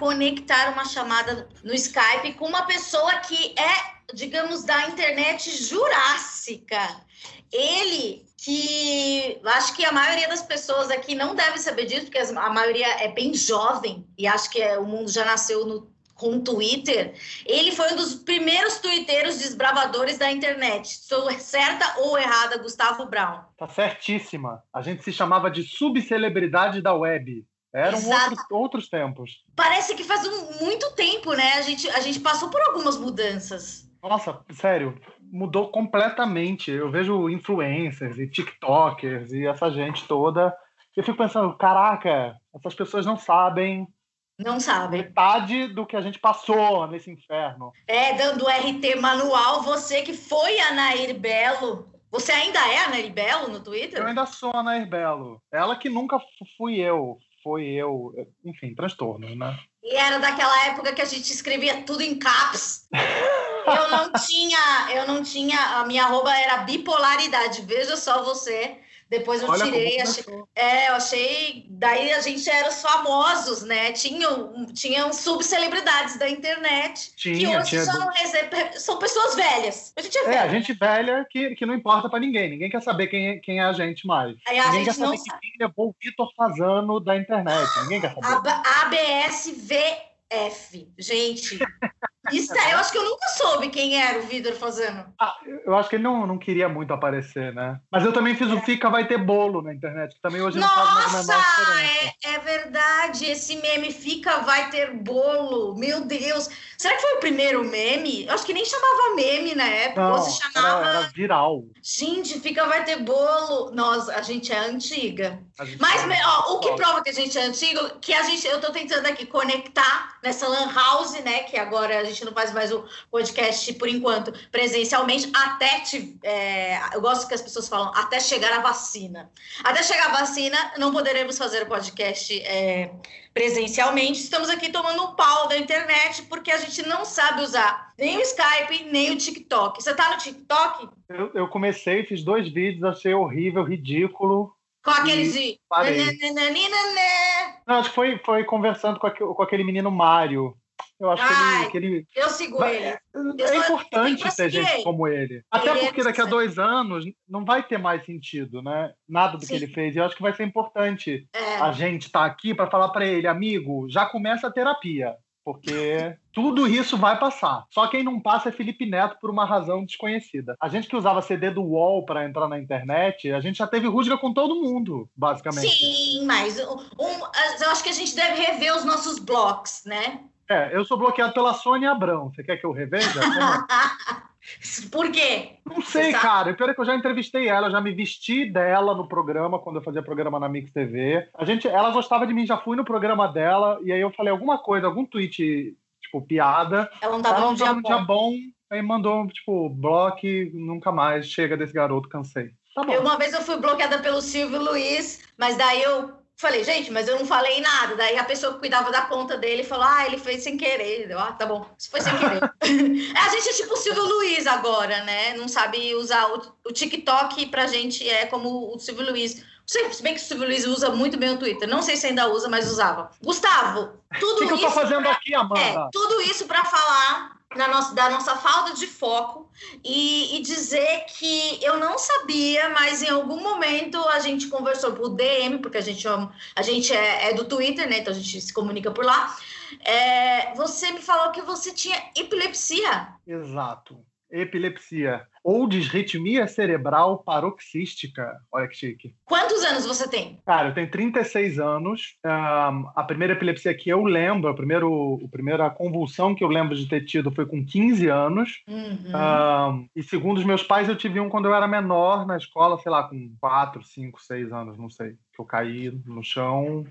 conectar uma chamada no Skype com uma pessoa que é, digamos, da internet jurássica. Ele que acho que a maioria das pessoas aqui não deve saber disso, porque a maioria é bem jovem e acho que é- o mundo já nasceu no, com o Twitter. Ele foi um dos primeiros twitteiros desbravadores da internet. Sou certa ou errada, Gustavo Brown? Tá certíssima. A gente se chamava de subcelebridade da web. Eram outros, outros tempos. Parece que faz um- muito tempo, né? A gente, a gente passou por algumas mudanças. Nossa, sério, mudou completamente. Eu vejo influencers e TikTokers e essa gente toda. Eu fico pensando, caraca, essas pessoas não sabem Não sabe? metade do que a gente passou nesse inferno. É, dando RT manual, você que foi a Nair Belo. Você ainda é a Nair Belo no Eu Twitter? ainda sou a Nair Belo. Ela que nunca fu- fui eu. Foi eu. Enfim, transtorno, né? E era daquela época que a gente escrevia tudo em caps. Eu não tinha, eu não tinha, a minha arroba era bipolaridade. Veja só você. Depois eu Olha tirei, achei, é, eu achei. Daí a gente era os famosos, né? Tinham, tinham subcelebridades da internet. que Tinha, hoje tinha. já não são pessoas velhas. A gente é É, velho. a gente velha que, que não importa pra ninguém. Ninguém quer saber quem, é- quem é a gente mais. A ninguém quer gente não saber que quem levou o Vitor Fazano da internet. Ninguém quer saber. A- ABSVF. Gente, isso é, eu acho que eu nunca soube quem era o Vitor fazendo. Ah, eu acho que ele não, não queria muito aparecer, né? Mas eu também fiz o Fica Vai Ter Bolo na internet, que também hoje não faz mais Nossa, é, é verdade. Esse meme fica, vai ter bolo. Meu Deus. Será que foi o primeiro meme? Eu acho que nem chamava meme na época. Não, se chamava. era, era viral. Gente, fica, vai ter bolo. Nossa, a gente é antiga. Gente Mas fala- ó, o que prova que a gente é antigo, que a gente, eu tô tentando aqui conectar nessa lan house, né? Que agora gente não faz mais o podcast por enquanto presencialmente, até te, é, eu gosto que as pessoas falam até chegar a vacina. Até chegar a vacina, não poderemos fazer o podcast é, presencialmente. Estamos aqui tomando um pau da internet porque a gente não sabe usar nem o Skype, nem o TikTok. Você tá no TikTok? Eu, eu comecei, fiz dois vídeos, achei horrível, ridículo. Com aqueles de. Não, acho que foi, foi conversando com, com aquele menino Mário. Eu acho que Ai, ele, que ele Eu sigo Vai- ele. É só- importante pra ter seguir gente como ele. Até Ele é porque daqui a dois anos não vai ter mais sentido, né? Nada do Sim. que ele fez. E eu acho que vai ser importante É. a gente estar aqui para falar para ele, amigo, já começa a terapia. Porque tudo isso vai passar. Só quem não passa é Felipe Neto por uma razão desconhecida. A gente que usava CD do UOL para entrar na internet, a gente já teve rusga com todo mundo, basicamente. Sim, mas um, um- eu acho que a gente deve rever os nossos blocos, né? É, eu sou bloqueado pela Sônia Abrão. Você quer que eu reveja? Como? Por quê? Não sei, sabe? cara. O pior é que eu já entrevistei ela, já me vesti dela no programa, quando eu fazia programa na Mix TV. A gente, ela gostava de mim, já fui no programa dela, e aí eu falei alguma coisa, algum tweet, tipo, piada. Ela não tava num dia num dia bom. bom, aí mandou, tipo, bloque, nunca mais, chega desse garoto, cansei. Tá bom. Eu, uma vez eu fui bloqueada pelo Silvio Luiz, mas daí eu falei, gente, mas eu não falei nada. Daí a pessoa que cuidava da conta dele falou, ah, ele fez sem querer. Eu, ah, tá bom, isso foi sem querer. a gente é tipo o Silvio Luiz agora, né? Não sabe usar o, o TikTok pra gente é como o Silvio Luiz. Se bem que o Silvio Luiz usa muito bem o Twitter. Não sei se ainda usa, mas usava. Gustavo, O tudo que, que eu tô isso fazendo aqui, É, Amanda? tudo isso para falar nossa, da nossa falta de foco e, e dizer que eu não sabia, mas em algum momento a gente conversou por DM, porque a gente, é- a gente é, é do Twitter, né? Então a gente se comunica por lá. É, você me falou que você tinha epilepsia. Exato. Epilepsia. Ou disritmia cerebral paroxística. Olha que chique. Quantos anos você tem? Cara, eu tenho 36 anos. Ahn, a primeira epilepsia que eu lembro, a, primeiro, a primeira convulsão que eu lembro de ter tido foi com 15 anos. Uhum. Ahn, e segundo os meus pais, eu tive um quando eu era menor na escola, sei lá, com 4, 5, 6 anos, não sei. Que eu caí no chão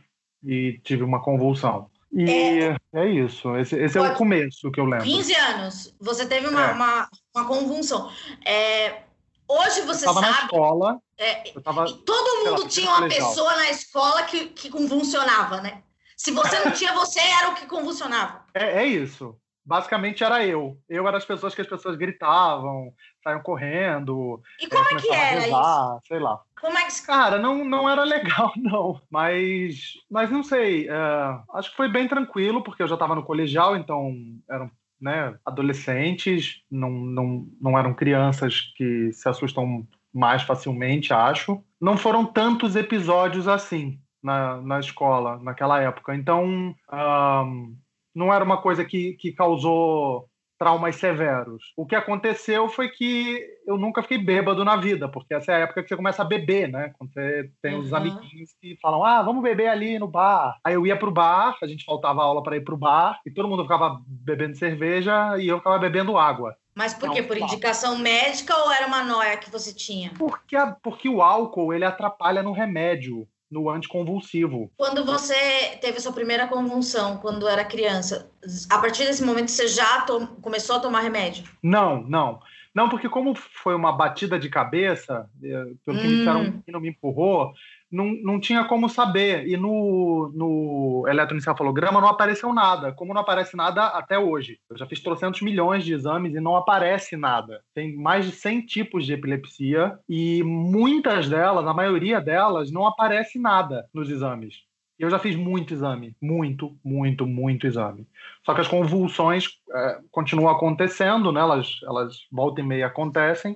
e tive uma convulsão. E é, é isso. Esse, esse é o começo que eu lembro. 15 anos. Você teve uma, é. uma, uma, convulsão. É, hoje você eu tava sabe. Na escola, é, eu tava, todo mundo lá, tinha uma legal. pessoa na escola que, que convulsionava, né? Se você não tinha, você era o que convulsionava. É, é isso. Basicamente era eu. Eu era as pessoas que as pessoas gritavam, saíam correndo. E como é, é que era rezar, isso? Sei lá. Como é que... Cara, não, não era legal, não. Mas, mas não sei. Uh, acho que foi bem tranquilo, porque eu já estava no colegial, então eram né, adolescentes, não, não, não eram crianças que se assustam mais facilmente, acho. Não foram tantos episódios assim na, na escola naquela época. Então, um, não era uma coisa que, que causou traumas severos. O que aconteceu foi que eu nunca fiquei bêbado na vida, porque essa é a época que você começa a beber, né? Quando você tem uhum. os amiguinhos que falam, ah, vamos beber ali no bar. Aí eu ia pro bar, a gente faltava aula para ir pro bar, e todo mundo ficava bebendo cerveja e eu ficava bebendo água. Mas por quê? Por indicação médica ou era uma noia que você tinha? Porque, a, porque o álcool, ele atrapalha no remédio no anticonvulsivo. Quando você teve a sua primeira convulsão, quando era criança, a partir desse momento você já começou a tomar remédio? Não, não. Não, porque como foi uma batida de cabeça, eh, pelo que hum. me disseram que não me empurrou, não, não tinha como saber. E no, no eletroencefalograma não apareceu nada, como não aparece nada até hoje. Eu já fiz trocentos milhões de exames e não aparece nada. Tem mais de 100 tipos de epilepsia e muitas delas, a maioria delas, não aparece nada nos exames. Eu já fiz muito exame, muito, muito, muito exame. Só que as convulsões é, continuam acontecendo, né? Elas, elas volta e meia acontecem.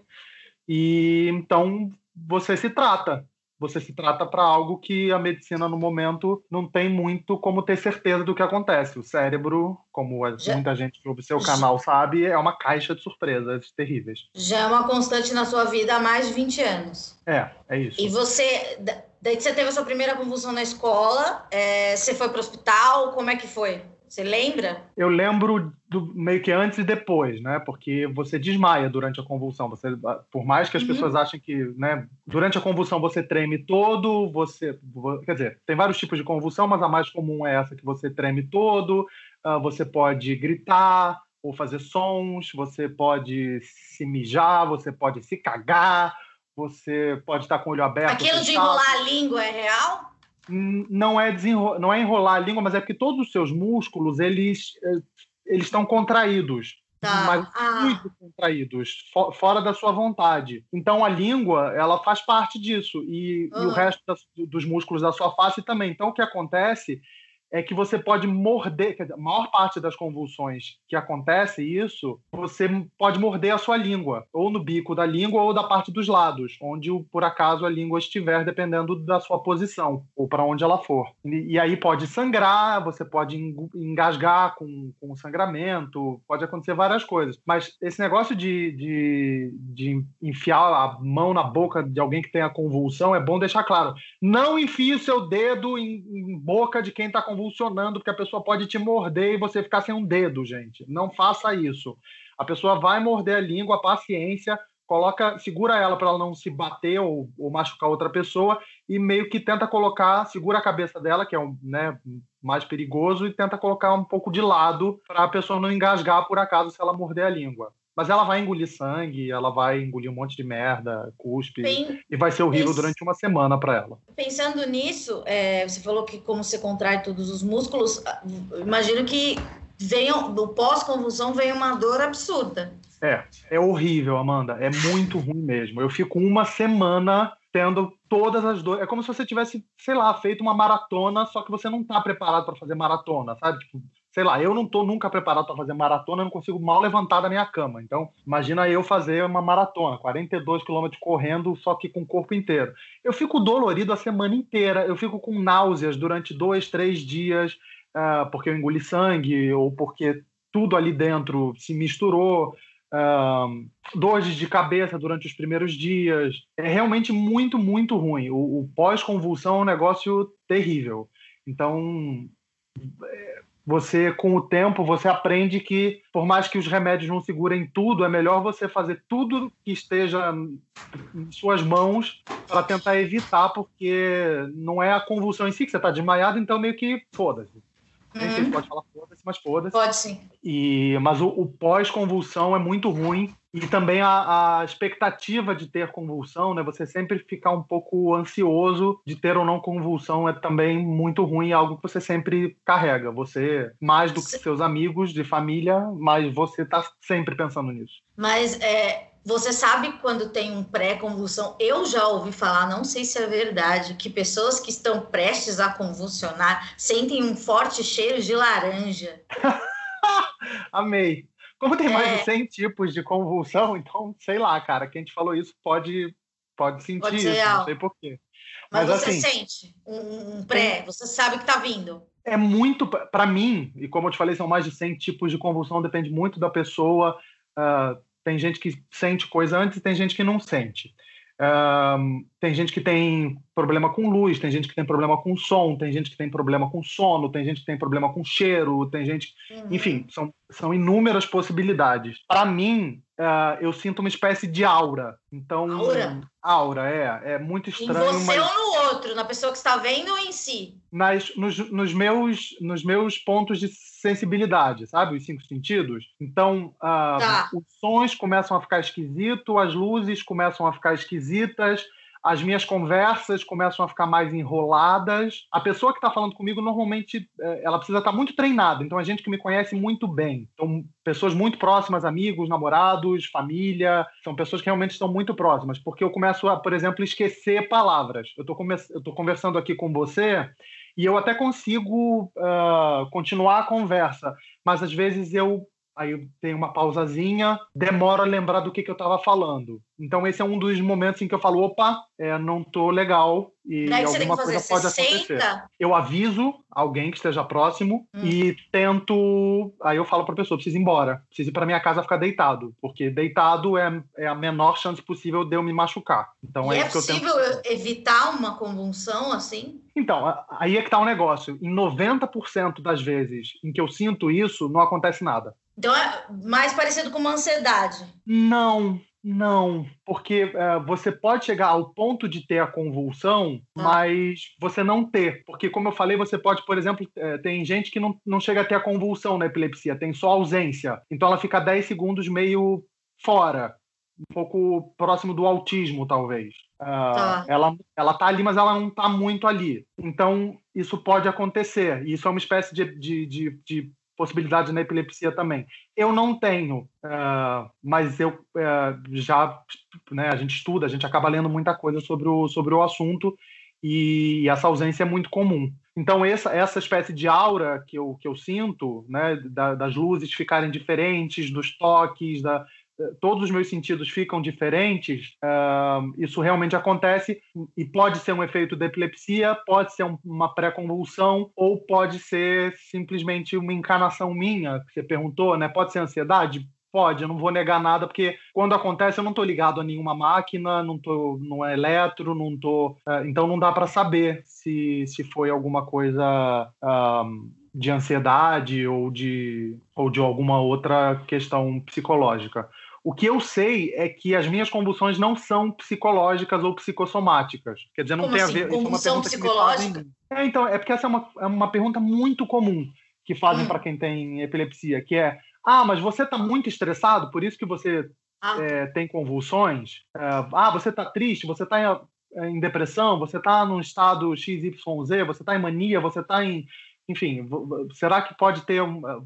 E então você se trata você se trata para algo que a medicina no momento não tem muito como ter certeza do que acontece. O cérebro, como Já... muita gente que ouve seu canal sabe, é uma caixa de surpresas terríveis. Já é uma constante na sua vida há mais de 20 anos. É, é isso. E você, daí você teve a sua primeira convulsão na escola, é, você foi para o hospital, como é que foi? Você lembra? Eu lembro do, meio que antes e depois, né? Porque você desmaia durante a convulsão. Você, por mais que as uhum. pessoas achem que, né? Durante a convulsão você treme todo, você, quer dizer, tem vários tipos de convulsão, mas a mais comum é essa que você treme todo. Uh, você pode gritar ou fazer sons. Você pode se mijar. Você pode se cagar. Você pode estar com o olho aberto. Aquilo de enrolar a língua é real? Não é, não é enrolar a língua, mas é porque todos os seus músculos eles eh, eles estão contraídos, tá. mas ah. muito contraídos, fora da sua vontade. Então a língua ela faz parte disso e, e o ah. resto dos músculos da sua face também. Então o que acontece é que você pode morder, dizer, a maior parte das convulsões que acontece isso, você pode morder a sua língua, ou no bico da língua ou da parte dos lados, onde por acaso a língua estiver, dependendo da sua posição, ou para onde ela for. E, e, aí pode sangrar, você pode engasgar com, com sangramento, pode acontecer várias coisas. Mas esse negócio de, de, de enfiar a mão na boca de alguém que tem a convulsão, é bom deixar claro. Não enfie o seu dedo em, em boca de quem está convulsando convulsionando, porque a pessoa pode te morder e você ficar sem um dedo, gente. Não faça isso. A pessoa vai morder a língua, paciência, coloca, segura ela para ela não se bater ou, ou, machucar outra pessoa e meio que tenta colocar, segura a cabeça dela, que é um, né, mais perigoso, e tenta colocar um pouco de lado para a pessoa não engasgar por acaso se ela morder a língua. Mas ela vai engolir sangue, ela vai engolir um monte de merda, cuspe, e vai ser horrível pens... durante uma semana para ela. Pensando nisso, é, você falou que como você contrai todos os músculos, ah, imagino que venham, do pós-convulsão vem uma dor absurda. É, é horrível, Amanda. É muito ruim mesmo. Eu fico uma semana tendo todas as dores. É como se você tivesse, sei lá, feito uma maratona, só que você não está preparado para fazer maratona, sabe? Tipo, sei lá, eu não estou nunca preparado para fazer maratona, eu não consigo mal levantar da minha cama. Então, imagina eu fazer uma maratona, 42 quilômetros correndo, só que com o corpo inteiro. Eu fico dolorido a semana inteira, eu fico com náuseas durante dois, três dias, uh, porque eu engoli sangue ou porque tudo ali dentro se misturou. Uh, dores de cabeça durante os primeiros dias. É realmente muito, muito ruim. O, o pós-convulsão é um negócio terrível. Então, é, você com o tempo você aprende que por mais que os remédios não segurem tudo, é melhor você fazer tudo que esteja em suas mãos para tentar evitar, porque não é a convulsão em si que você está desmaiado, então meio que foda-se. Nem sei se pode falar foda-se, mas foda-se. Pode sim. E, mas o, o pós-convulsão é muito ruim. E também a, a, expectativa de ter convulsão, né? Você sempre ficar um pouco ansioso de ter ou não convulsão é também muito ruim, é algo que você sempre carrega. Você, mais do que seus amigos de família, mas você tá sempre pensando nisso. Mas é, você sabe quando tem um pré-convulsão? Eu já ouvi falar, não sei se é verdade, que pessoas que estão prestes a convulsionar sentem um forte cheiro de laranja. Amei. Como tem mais é... de 100 tipos de convulsão, então, sei lá, cara, quem te falou isso pode, pode sentir pode isso, não sei porquê. Mas, Mas você assim, sente um, um pré, tem... você sabe que tá vindo. É muito, para mim, e como eu te falei, são mais de 100 tipos de convulsão, depende muito da pessoa. Uh, tem gente que sente coisa antes e tem gente que não sente. Um, tem gente que tem problema com luz, tem gente que tem problema com som, tem gente que tem problema com sono, tem gente que tem problema com cheiro, tem gente. Uhum. Enfim, são, são inúmeras possibilidades. Para mim, uh, eu sinto uma espécie de aura. Então. Aura? Aura, é. É muito estranho. Em você mas... ou no outro? Na pessoa que está vendo ou em si? Nas, nos, nos, meus, nos meus pontos de sensibilidade, sabe? Os cinco sentidos. Então, uh, tá. os sons começam a ficar esquisitos, as luzes começam a ficar esquisitas as minhas conversas começam a ficar mais enroladas. A pessoa que está falando comigo, normalmente, é, ela precisa estar tá muito treinada. Então, é gente que me conhece muito bem. Então, pessoas muito próximas, amigos, namorados, família. São pessoas que realmente estão muito próximas. Porque eu começo a, por exemplo, esquecer palavras. Eu estou conversando aqui com você e eu até consigo uh, continuar a conversa, mas às vezes eu aí tenho uma pausazinha, demoro a lembrar do que, que eu estava falando. Então esse é um dos momentos em que eu falo, opa, é, não tô legal e Daí alguma coisa fazer? pode acontecer. Eu aviso alguém que esteja próximo hum. e tento, aí eu falo para a pessoa, preciso ir embora, preciso ir para minha casa ficar deitado, porque deitado é, é a menor chance possível de eu me machucar. Então e é, é que eu tento. Possível evitar uma convulsão assim? Então, aí é que tá o um negócio. Em 90% das vezes em que eu sinto isso, não acontece nada. Então é mais parecido com uma ansiedade. Não, não, porque uh, você pode chegar ao ponto de ter a convulsão, ah. mas você não ter. Porque, como eu falei, você pode, por exemplo, uh, tem gente que não, não chega a ter a convulsão na epilepsia, tem só ausência. Então ela fica 10 segundos meio fora, um pouco próximo do autismo, talvez. Uh, tá. ela, ela tá ali, mas ela não tá muito ali. Então, isso pode acontecer. E isso é uma espécie de, de, de, de possibilidade na epilepsia também. Eu não tenho, uh, mas eu uh, já, né, a gente estuda, a gente acaba lendo muita coisa sobre o, sobre o assunto e essa ausência é muito comum. Então, essa, essa espécie de aura que eu, que eu sinto, né, da, das luzes ficarem diferentes, dos toques, da, todos os meus sentidos ficam diferentes, uh, isso realmente acontece e pode ser um efeito da epilepsia, pode ser um, uma pré-convulsão ou pode ser simplesmente uma encarnação minha, que você perguntou, né? Pode ser ansiedade? Pode, eu não vou negar nada, porque quando acontece eu não estou ligado a nenhuma máquina, não tô, não é eletro, não tô, uh, então não dá para saber se, se foi alguma coisa de ansiedade ou de, ou de alguma outra questão psicológica. O que eu sei é que as minhas convulsões não são psicológicas ou psicossomáticas. Quer dizer, não Como tem assim? a ver. Convulsão é uma pergunta psicológica? É, então, é porque essa é uma, é uma pergunta muito comum que fazem hum. para quem tem epilepsia, que é: ah, mas você está muito estressado, por isso que você ah. é, tem convulsões? É, ah, você está triste, você está em, em, depressão, você está num estado XYZ, você está em mania, você está em enfim, será que pode ter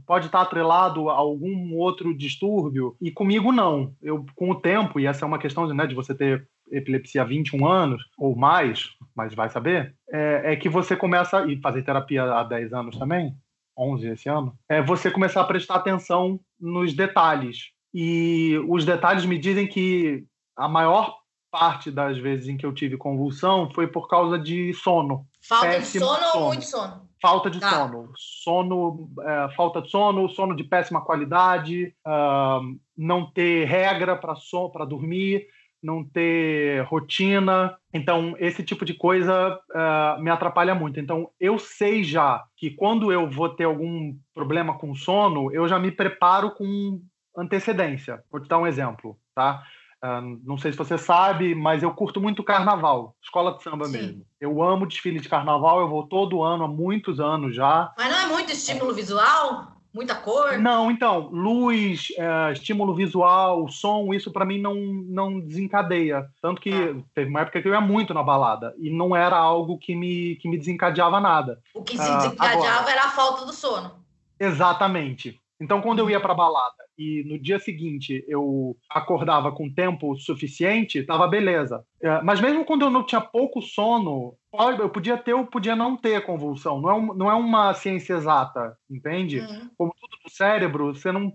pode estar atrelado a algum outro distúrbio? E comigo não. Eu com o tempo, e essa é uma questão de, né, de você ter epilepsia há 21 anos ou mais, mas vai saber, é, é que você começa e fazer terapia há 10 anos também, 11 esse ano, é você começar a prestar atenção nos detalhes. E os detalhes me dizem que a maior parte das vezes em que eu tive convulsão foi por causa de sono. Falta de sono, sono, ou muito sono? Falta de tá. sono. Sono, é, falta de sono, sono de péssima qualidade, uh, não ter regra para so, dormir, não ter rotina. Então, esse tipo de coisa uh, me atrapalha muito. Então, eu sei já que quando eu vou ter algum problema com sono, eu já me preparo com antecedência. Vou te dar um exemplo, tá? Uh, não sei se você sabe, mas eu curto muito carnaval, escola de samba Sim. mesmo. Eu amo desfile de carnaval, eu vou todo ano, há muitos anos já. Mas não é muito estímulo visual? Muita cor? Não, então, luz, é, estímulo visual, som, isso para mim não, não desencadeia. Tanto que ah. teve uma época que eu ia muito na balada e não era algo que me, que me desencadeava nada. O que se desencadeava ah, era a falta do sono. Exatamente. Então, quando eu ia para balada e no dia seguinte eu acordava com tempo suficiente, tava beleza. É, mas mesmo quando eu não tinha pouco sono, eu podia ter ou podia não ter convulsão. Não é, um, não é uma ciência exata, entende? Uhum. Como tudo no cérebro, você não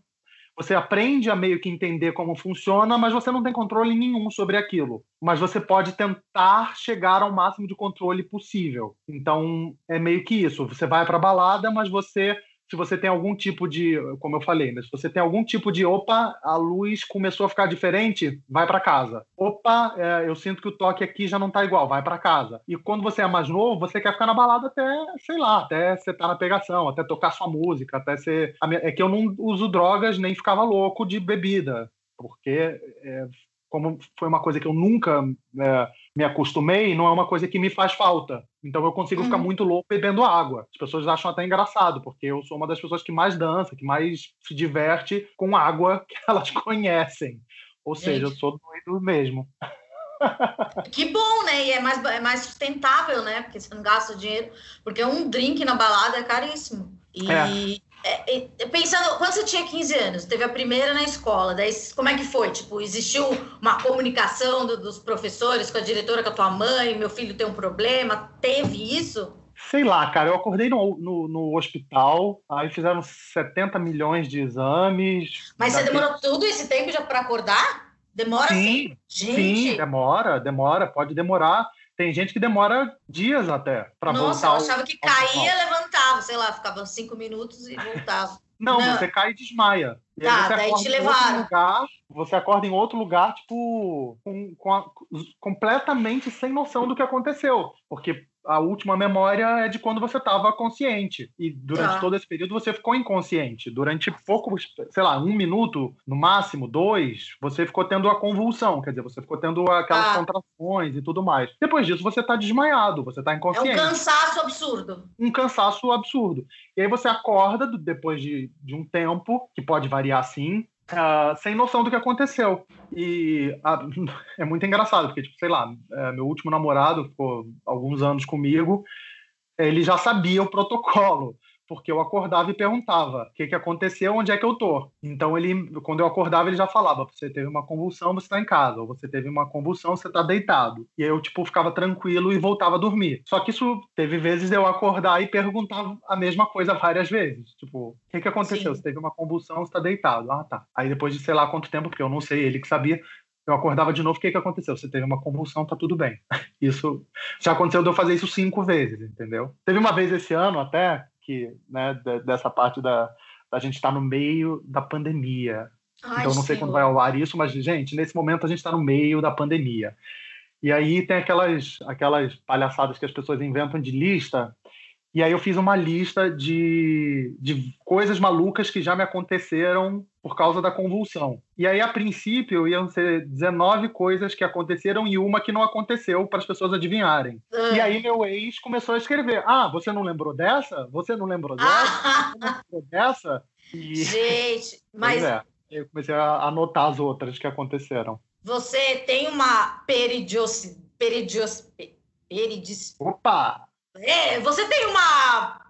você aprende a meio que entender como funciona, mas você não tem controle nenhum sobre aquilo. Mas você pode tentar chegar ao máximo de controle possível. Então, é meio que isso. Você vai para a balada, mas você se você tem algum tipo de, como eu falei, né? se você tem algum tipo de, opa, a luz começou a ficar diferente, vai para casa. Opa, é, eu sinto que o toque aqui já não tá igual, vai para casa. E quando você é mais novo, você quer ficar na balada até, sei lá, até você tá na pegação, até tocar sua música, até ser. É que eu não uso drogas nem ficava louco de bebida, porque é, como foi uma coisa que eu nunca é, me acostumei, não é uma coisa que me faz falta. Então eu consigo uhum. ficar muito louco bebendo água. As pessoas acham até engraçado, porque eu sou uma das pessoas que mais dança, que mais se diverte com água que elas conhecem. Ou seja, Gente. eu sou doido mesmo. Que bom, né? E é mais, é mais sustentável, né? Porque você não gasta dinheiro. Porque um drink na balada é caríssimo. E, é. É, é, pensando, quando você tinha 15 anos, teve a primeira na escola, daí como é que foi? Tipo, existiu uma comunicação do, dos professores com a diretora, com a tua mãe, meu filho tem um problema, teve isso? Sei lá, cara, eu acordei no, no, no hospital, aí fizeram 70 milhões de exames. Mas você demorou tudo esse tempo já para acordar? Demora sim, assim? Gente. Sim, demora, demora, pode demorar. Tem gente que demora dias até para voltar. Nossa, eu achava que caía, levantava, sei lá, ficava cinco minutos e voltava. Não, Não. você cai e desmaia. E tá, daí te levaram. Lugar, você acorda em outro lugar, tipo, com, com a, completamente sem noção do que aconteceu. Porque a última memória é de quando você estava consciente. E durante tá. todo esse período você ficou inconsciente. Durante pouco, sei lá, um minuto, no máximo, dois, você ficou tendo a convulsão. Quer dizer, você ficou tendo aquelas ah. contrações e tudo mais. Depois disso, você está desmaiado, você está inconsciente. É um cansaço absurdo. Um cansaço absurdo. E aí você acorda depois de, de um tempo, que pode variar assim, Uh, sem noção do que aconteceu. E uh, é muito engraçado, porque, tipo, sei lá, uh, meu último namorado ficou alguns anos comigo, ele já sabia o protocolo porque eu acordava e perguntava o que, que aconteceu, onde é que eu tô. Então ele, quando eu acordava, ele já falava: você teve uma convulsão, você está em casa, ou você teve uma convulsão, você está deitado. E aí eu tipo ficava tranquilo e voltava a dormir. Só que isso teve vezes de eu acordar e perguntar a mesma coisa várias vezes, tipo, o que que aconteceu? Sim. Você teve uma convulsão, você está deitado. Ah, tá. Aí depois de sei lá quanto tempo, porque eu não sei, ele que sabia, eu acordava de novo, o que, que aconteceu? Você teve uma convulsão, tá tudo bem. Isso já aconteceu de eu fazer isso cinco vezes, entendeu? Teve uma vez esse ano até, que, né, dessa parte da, da gente estar tá no meio da pandemia. Ai, então, não sei quando vai ao ar isso, mas, gente, nesse momento a gente está no meio da pandemia. E aí tem aquelas, aquelas palhaçadas que as pessoas inventam de lista e aí eu fiz uma lista de, de coisas malucas que já me aconteceram por causa da convulsão. E aí, a princípio, iam ser 19 coisas que aconteceram e uma que não aconteceu para as pessoas adivinharem. E aí meu ex começou a escrever: Ah, você não lembrou dessa? Você não lembrou dessa? Você não lembrou dessa? E... Gente, mas. É, eu comecei a anotar as outras que aconteceram. Você tem uma peridios... peridios... peridis... Opa! É, você tem uma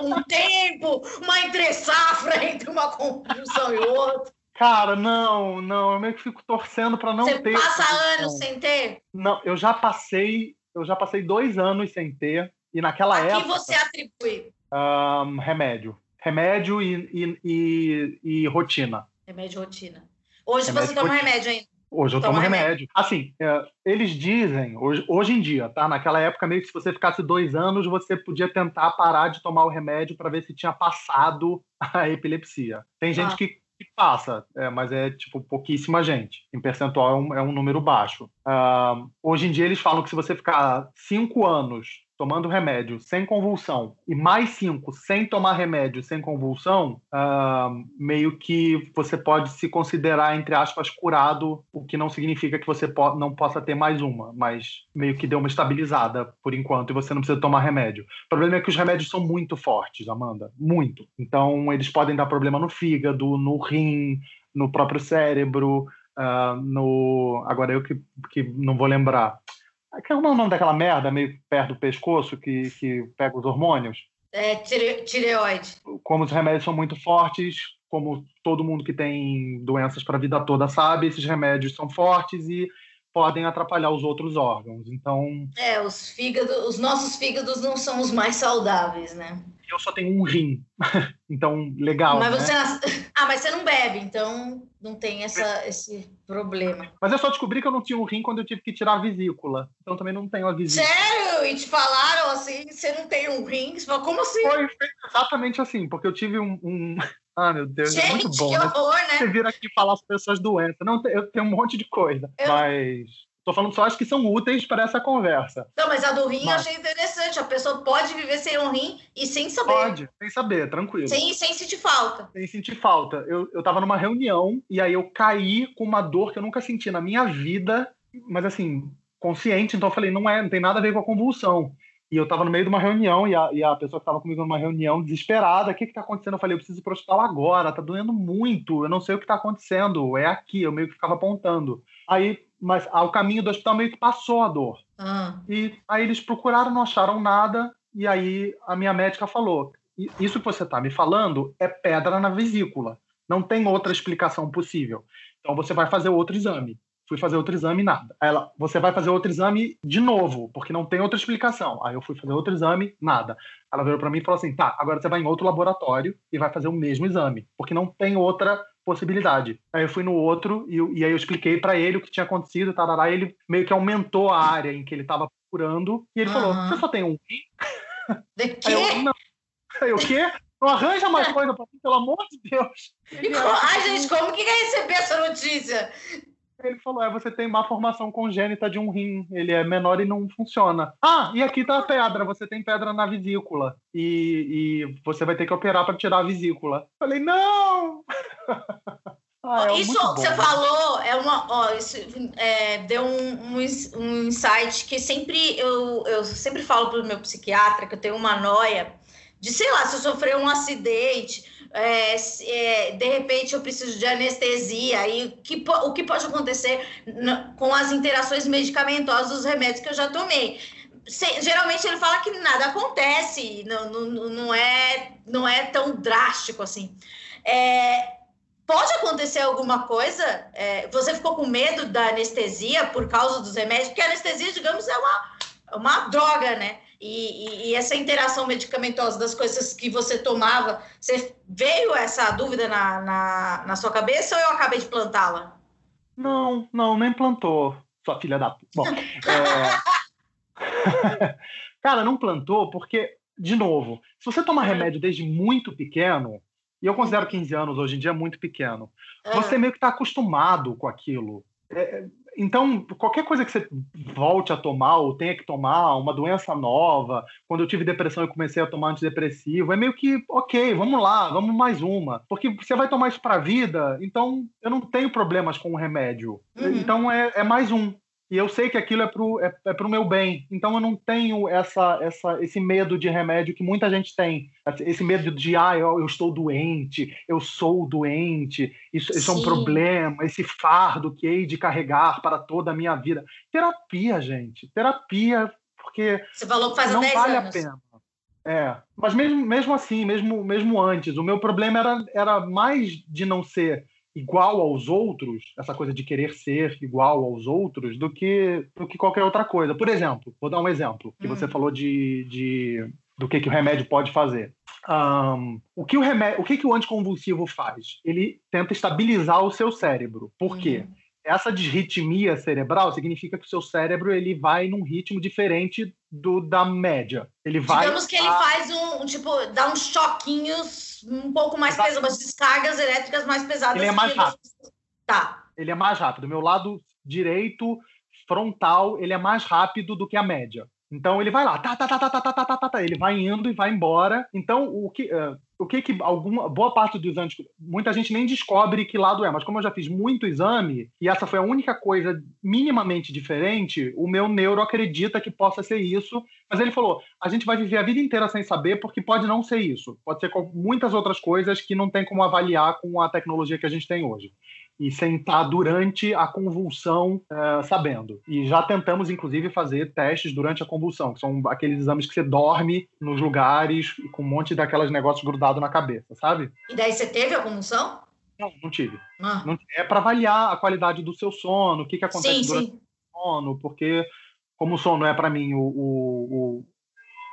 um tempo, uma entre safra entre uma compulsão e outra. Cara, não, não, eu meio que fico torcendo para não você ter. Você passa anos sem ter? Não, eu já passei, eu já passei dois anos sem ter e naquela a época. que você atribui? Um, remédio, remédio e, e, e, e, rotina. Remédio e rotina. Hoje remédio você toma rotina. remédio ainda? Hoje eu tomo remédio. remédio. Assim, é, eles dizem, hoje, hoje em dia, tá? Naquela época, meio que se você ficasse dois anos, você podia tentar parar de tomar o remédio para ver se tinha passado a epilepsia. Tem gente ah. que, que, passa, é, mas é tipo pouquíssima gente. Em percentual é um, é um número baixo. Uh, hoje em dia, eles falam que se você ficar cinco anos tomando remédio sem convulsão e mais cinco sem tomar remédio sem convulsão, uh, meio que você pode se considerar, entre aspas, curado, o que não significa que você po não possa ter mais uma, mas meio que deu uma estabilizada por enquanto e você não precisa tomar remédio. O problema é que os remédios são muito fortes, Amanda, muito. Então, eles podem dar problema no fígado, no rim, no próprio cérebro, uh, no. Agora eu que, que não vou lembrar. Como é o nome daquela merda meio perto do pescoço que, que pega os hormônios? É, tire, tireoide. Como os remédios são muito fortes, como todo mundo que tem doenças para a vida toda sabe, esses remédios são fortes e podem atrapalhar os outros órgãos. Então. É, os fígados, os nossos fígados não são os mais saudáveis, né? Eu só tenho um rim. então, legal. Mas né? você. Ah, mas você não bebe, então não tem essa, esse problema. Mas eu só descobri que eu não tinha um rim quando eu tive que tirar a vesícula. Então também não tenho a vesícula. Sério? E te falaram assim, você não tem um rim? Você falou, como assim? Foi, exatamente assim, porque eu tive um, um... Ah, meu Deus, Gente, é muito bom. que né? horror, né? Você vir aqui falar sobre pessoas doenças. Não, eu tenho um monte de coisa. Eu- Mas tô falando só as que são úteis para essa conversa. Não, mas a do rim eu Mas- achei interessante. A pessoa pode viver sem um rim e sem saber. Pode, sem saber, tranquilo. Sem, sem sentir falta. sem sentir falta. Eu, eu tava numa reunião e aí eu caí com uma dor que eu nunca senti na minha vida, mas assim, consciente, então eu falei, não é, não tem nada a ver com a convulsão. E eu tava no meio de uma reunião e a, e a pessoa que tava comigo numa reunião, desesperada, o que que tá acontecendo? Eu falei, eu preciso ir pro hospital agora, tá doendo muito, eu não sei o que tá acontecendo, é aqui, eu meio que ficava apontando. Aí, mas ao caminho do hospital meio que passou a dor. Ah, E aí eles procuraram, não acharam nada, e aí a minha médica falou: "I- Isso que você está me falando é pedra na vesícula. Não tem outra explicação possível. Então você vai fazer outro exame. Fui fazer outro exame, nada. Aí Ela, você vai fazer outro exame de novo, porque não tem outra explicação. Aí eu fui fazer outro exame, nada. Ela virou para mim e falou assim: tá, agora você vai em outro laboratório e vai fazer o mesmo exame, porque não tem outra possibilidade. Aí eu fui no outro e, e aí eu expliquei para ele o que tinha acontecido, tarará, e ele meio que aumentou a área em que ele estava procurando e ele falou: Aham. você só tem um rim? de Aí quê? eu, não. Aí o quê? Não arranja mais coisa pra mim, pelo amor de Deus. Ai, gente, como que quer receber essa notícia? Ele falou: é, você tem má formação congênita de um rim. Ele é menor e não funciona. Ah, e aqui tá a pedra. Você tem pedra na vesícula. E, e você vai ter que operar para tirar a vesícula. Falei, não! Ah, é isso que bom. você falou é uma. Ó, isso é, deu um, um, um insight que sempre eu, eu sempre falo para o meu psiquiatra que eu tenho uma noia de, sei lá, se eu sofrer um acidente, é, é, de repente eu preciso de anestesia, e o que, o que pode acontecer com as interações medicamentosas dos remédios que eu já tomei. Se- geralmente ele fala que nada acontece, não, não, não, é, não é tão drástico assim. É, Pode acontecer alguma coisa? É, você ficou com medo da anestesia por causa dos remédios? Porque a anestesia, digamos, é uma, uma droga, né? E, e- e essa interação medicamentosa das coisas que você tomava, você veio essa dúvida na, na, na sua cabeça ou eu acabei de plantá-la? Não, não, nem plantou, sua filha da. Bom, é... cara, não plantou porque, de novo, se você toma remédio desde muito pequeno, e eu considero 15 anos hoje em dia muito pequeno, Ah, você meio que está acostumado com aquilo. É, então, qualquer coisa que você volte a tomar ou tenha que tomar, uma doença nova, quando eu tive depressão e comecei a tomar antidepressivo, é meio que, ok, vamos lá, vamos mais uma. Porque você vai tomar isso para a vida, então eu não tenho problemas com o remédio. Uhum. Então é, é mais um. E eu sei que aquilo é pro, é, é pro meu bem. Então eu não tenho essa, essa, esse medo de remédio que muita gente tem. Esse medo de, ah, eu, eu estou doente, eu sou doente, isso, isso é um problema, esse fardo que hei de carregar para toda a minha vida. Terapia, gente. Terapia, porque Você falou que faz não 10 vale anos. a pena. É, mas mesmo, mesmo assim, mesmo, mesmo antes, o meu problema era, era mais de não ser igual aos outros, essa coisa de querer ser igual aos outros, do que, do que qualquer outra coisa. Por exemplo, vou dar um exemplo, que Hum. você falou de, de do que, que o remédio pode fazer. Ahn, o que o remédio, o que, que o anticonvulsivo faz? Ele tenta estabilizar o seu cérebro. Por quê? Uhum. Essa disritmia cerebral significa que o seu cérebro ele vai num ritmo diferente do da média. Ele vai Digamos que ele a- faz um, um, tipo, dá uns choquinhos um pouco mais Exato. pesados, umas descargas elétricas mais pesadas. Ele é mais rápido. Tá. ele é mais rápido. Meu lado direito frontal ele é mais rápido do que a média. Então ele vai lá, tá, tá, tá, tá, tá, tá, tá, tá, tá, ele vai indo e vai embora. Então o que, uh, o que que alguma boa parte dos exames, muita gente nem descobre que lado é, mas como eu já fiz muito exame e essa foi a única coisa minimamente diferente, o meu neuro acredita que possa ser isso, mas ele falou, a gente vai viver a vida inteira sem saber porque pode não ser isso, pode ser muitas outras coisas que não tem como avaliar com a tecnologia que a gente tem hoje e sentar durante a convulsão uh, sabendo. E já tentamos, inclusive, fazer testes durante a convulsão, que são aqueles exames que você dorme nos lugares com um monte daquelas negócios grudados na cabeça, sabe? E daí você teve a convulsão? Não, não tive. Ah. Não, é para avaliar a qualidade do seu sono, o que, que acontece sim, durante sim. o sono, porque como o sono é para mim o, o,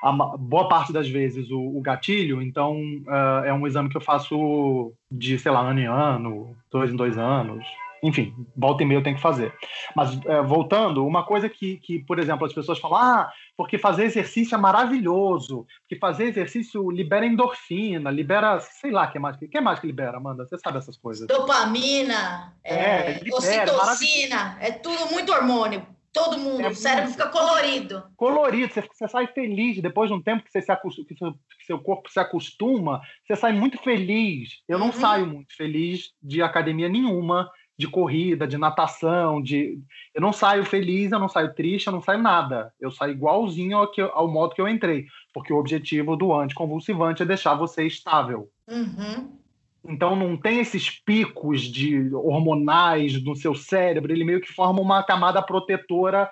a boa parte das vezes o, o gatilho, então uh, é um exame que eu faço de, sei lá, ano em ano, dois em dois anos. Enfim, volta e meia eu tenho que fazer. Mas, uh, voltando, uma coisa que, que, por exemplo, as pessoas falam, ah, porque fazer exercício é maravilhoso, porque fazer exercício libera endorfina, libera, sei lá, o que mais que, que mais que libera, Amanda? Você sabe essas coisas. Dopamina, é, é, libera, ocitocina, é tudo muito hormônio. Todo mundo, é o cérebro fica colorido. Colorido, você, você, sai feliz. Depois de um tempo que, você se acostuma, que seu, que seu corpo se acostuma, você sai muito feliz. Eu não uhum. saio muito feliz de academia nenhuma, de corrida, de natação, de. Eu não saio feliz, eu não saio triste, eu não saio nada. Eu saio igualzinho ao, que, ao modo que eu entrei. Porque o objetivo do anticonvulsivante é deixar você estável. Uhum. Então não tem esses picos de hormonais no seu cérebro, ele meio que forma uma camada protetora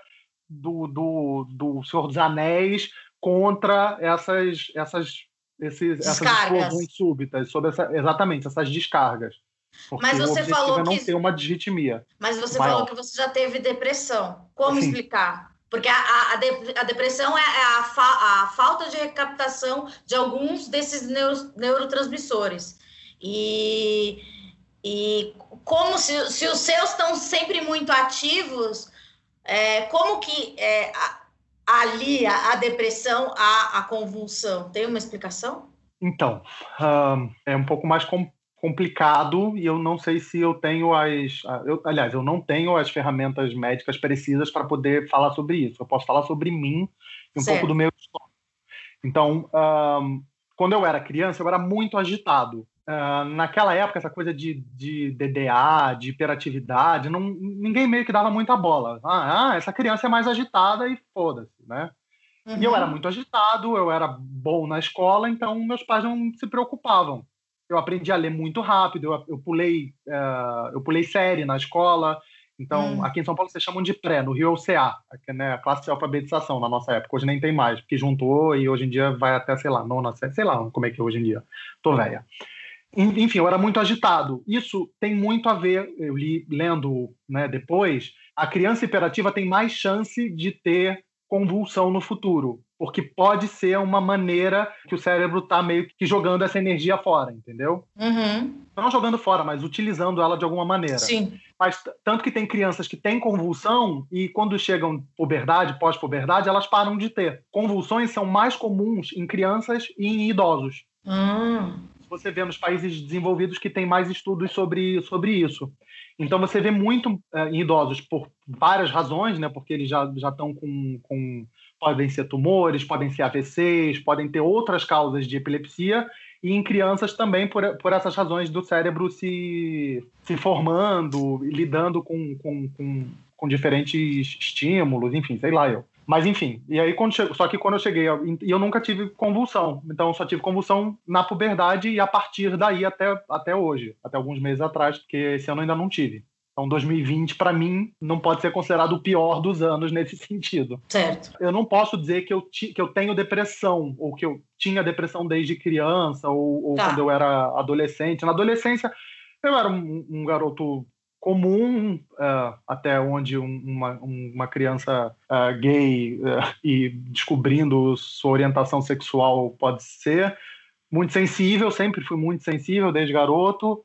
do, do, do Senhor dos Anéis contra essas essas esses, essas explosões súbitas, sobre essa, exatamente essas descargas. Porque mas você falou é não que ter uma disritmia. Mas você maior. falou que você já teve depressão. Como Sim. explicar? Porque a, a, a, depressão é, é a, fa, a falta de recaptação de alguns desses neuro, neurotransmissores. E, e como se, se os seus estão sempre muito ativos, é, como que é, alia a depressão à, a convulsão? Tem uma explicação? Então, uh, é um pouco mais com, complicado e eu não sei se eu tenho as. Eu, aliás, eu não tenho as ferramentas médicas precisas para poder falar sobre isso. Eu posso falar sobre mim e um certo. pouco do meu histórico. Então, quando eu era criança, eu era muito agitado. Uh, naquela época, essa coisa de, de DDA, de hiperatividade, não, ninguém meio que dava muita bola. Ah, ah essa criança é mais agitada e foda-se, né? Uhum. E eu era uhum. muito agitado, eu era bom na escola, então meus pais não se preocupavam. Eu aprendi a ler muito rápido, eu, eu pulei uh, eu pulei série na escola. Então, uhum. aqui em São Paulo vocês chamam de pré, no Rio é o CA, que, né, a classe de alfabetização na nossa época. Hoje nem tem mais, porque juntou e hoje em dia vai até, sei lá, nona, sei lá como é que é hoje em dia. Tô velha. Enfim, eu era muito agitado. Isso tem muito a ver, eu li lendo né, depois, a criança hiperativa tem mais chance de ter convulsão no futuro, porque pode ser uma maneira que o cérebro está meio que jogando essa energia fora, entendeu? Uhum. Não jogando fora, mas utilizando ela de alguma maneira. Sim. Mas tanto que tem crianças que têm convulsão e quando chegam puberdade, pós-puberdade, elas param de ter. Convulsões são mais comuns em crianças e em idosos. Uhum você vê nos países desenvolvidos que tem mais estudos sobre, sobre isso. Então você vê muito é, em idosos por várias razões, né? Porque eles já já estão com, com podem ser tumores, podem ser AVCs, podem ter outras causas de epilepsia e em crianças também por, por essas razões do cérebro se, se formando, lidando com, com, com, com diferentes estímulos, enfim, sei lá eu. Mas enfim, e aí quando chego, só que quando eu cheguei, e eu nunca tive convulsão, então eu só tive convulsão na puberdade e a partir daí até, até hoje, até alguns meses atrás, porque esse ano ainda não tive. Então 2020 para mim não pode ser considerado o pior dos anos nesse sentido. Certo. Eu não posso dizer que eu, ti, que eu tenho depressão ou que eu tinha depressão desde criança ou, ou tá. quando eu era adolescente. Na adolescência eu era um, um garoto comum uh, até onde um, uma, uma criança uh, gay uh, e descobrindo sua orientação sexual pode ser muito sensível, sempre fui muito sensível desde garoto,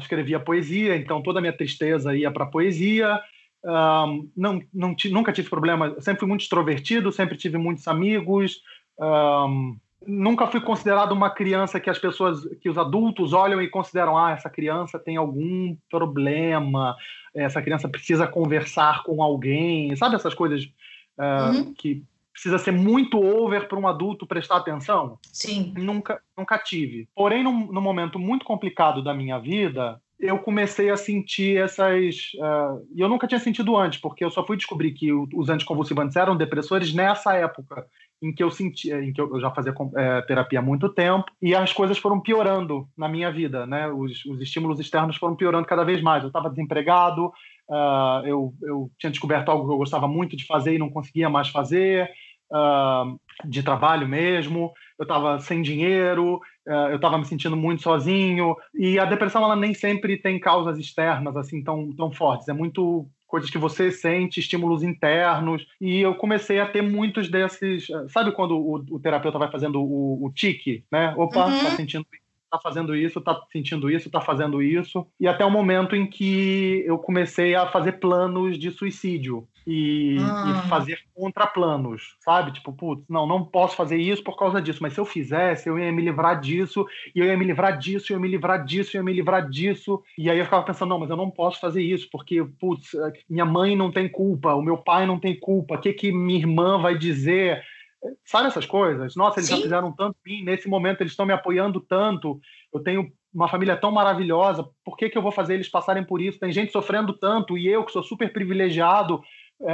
escrevia poesia, então toda a minha tristeza ia para poesia, não, não nunca tive problema, sempre fui muito extrovertido, sempre tive muitos amigos, nunca fui considerado uma criança que as pessoas, que os adultos olham e consideram, ah, essa criança tem algum problema, essa criança precisa conversar com alguém, sabe essas coisas uh, uhum. que precisa ser muito over para um adulto prestar atenção? Sim. Nunca, nunca tive. Porém, num, num momento muito complicado da minha vida, eu comecei a sentir essas. Uh, e eu nunca tinha sentido antes, porque eu só fui descobrir que os anticonvulsivantes eram depressores nessa época em que eu sentia, em que eu, já fazia é, terapia há muito tempo, e as coisas foram piorando na minha vida, né? Os, os estímulos externos foram piorando cada vez mais. Eu estava desempregado, uh, eu, eu tinha descoberto algo que eu gostava muito de fazer e não conseguia mais fazer, uh, de trabalho mesmo. Eu estava sem dinheiro, uh, eu estava me sentindo muito sozinho. E a depressão ela nem sempre tem causas externas assim tão, tão fortes. É muito coisas que você sente, estímulos internos. E eu comecei a ter muitos desses. Sabe quando o, o terapeuta vai fazendo o, o tique, né? Opa, tá uhum. tá sentindo tá fazendo isso, tá sentindo isso, tá fazendo isso. E até o momento em que eu comecei a fazer planos de suicídio e, ah. e fazer contraplanos, sabe? Tipo, putz, não, não posso fazer isso por causa disso, mas se eu fizesse, eu ia me livrar disso, e eu ia me livrar disso, eu ia me livrar disso, eu ia me livrar disso. E aí eu ficava pensando, não, mas eu não posso fazer isso, porque, putz, minha mãe não tem culpa, o meu pai não tem culpa, o que, que minha irmã vai dizer? Sabe essas coisas? Nossa, eles Sim. já fizeram tanto nesse momento eles estão me apoiando tanto, eu tenho uma família tão maravilhosa, por que, que eu vou fazer eles passarem por isso? Tem gente sofrendo tanto, e eu, que sou super privilegiado, é,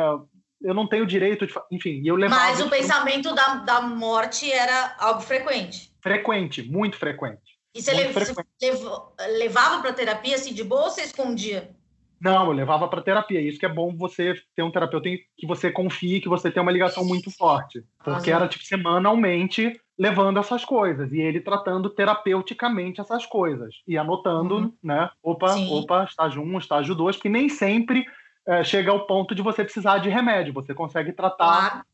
eu não tenho direito de. Enfim, eu levava. Mas o pensamento da, da morte era algo frequente. Frequente, muito frequente. E você, lev frequente. levou, levava para terapia assim de boa ou você escondia? Não, eu levava para terapia. Isso que é bom você ter um terapeuta que você confie, que você tem uma ligação muito forte. Porque ah, era tipo semanalmente levando essas coisas e ele tratando terapeuticamente essas coisas e anotando, uhum. né? Opa, Sim. opa, estágio 1, estágio 2, porque nem sempre é, chega ao ponto de você precisar de remédio. Você consegue tratar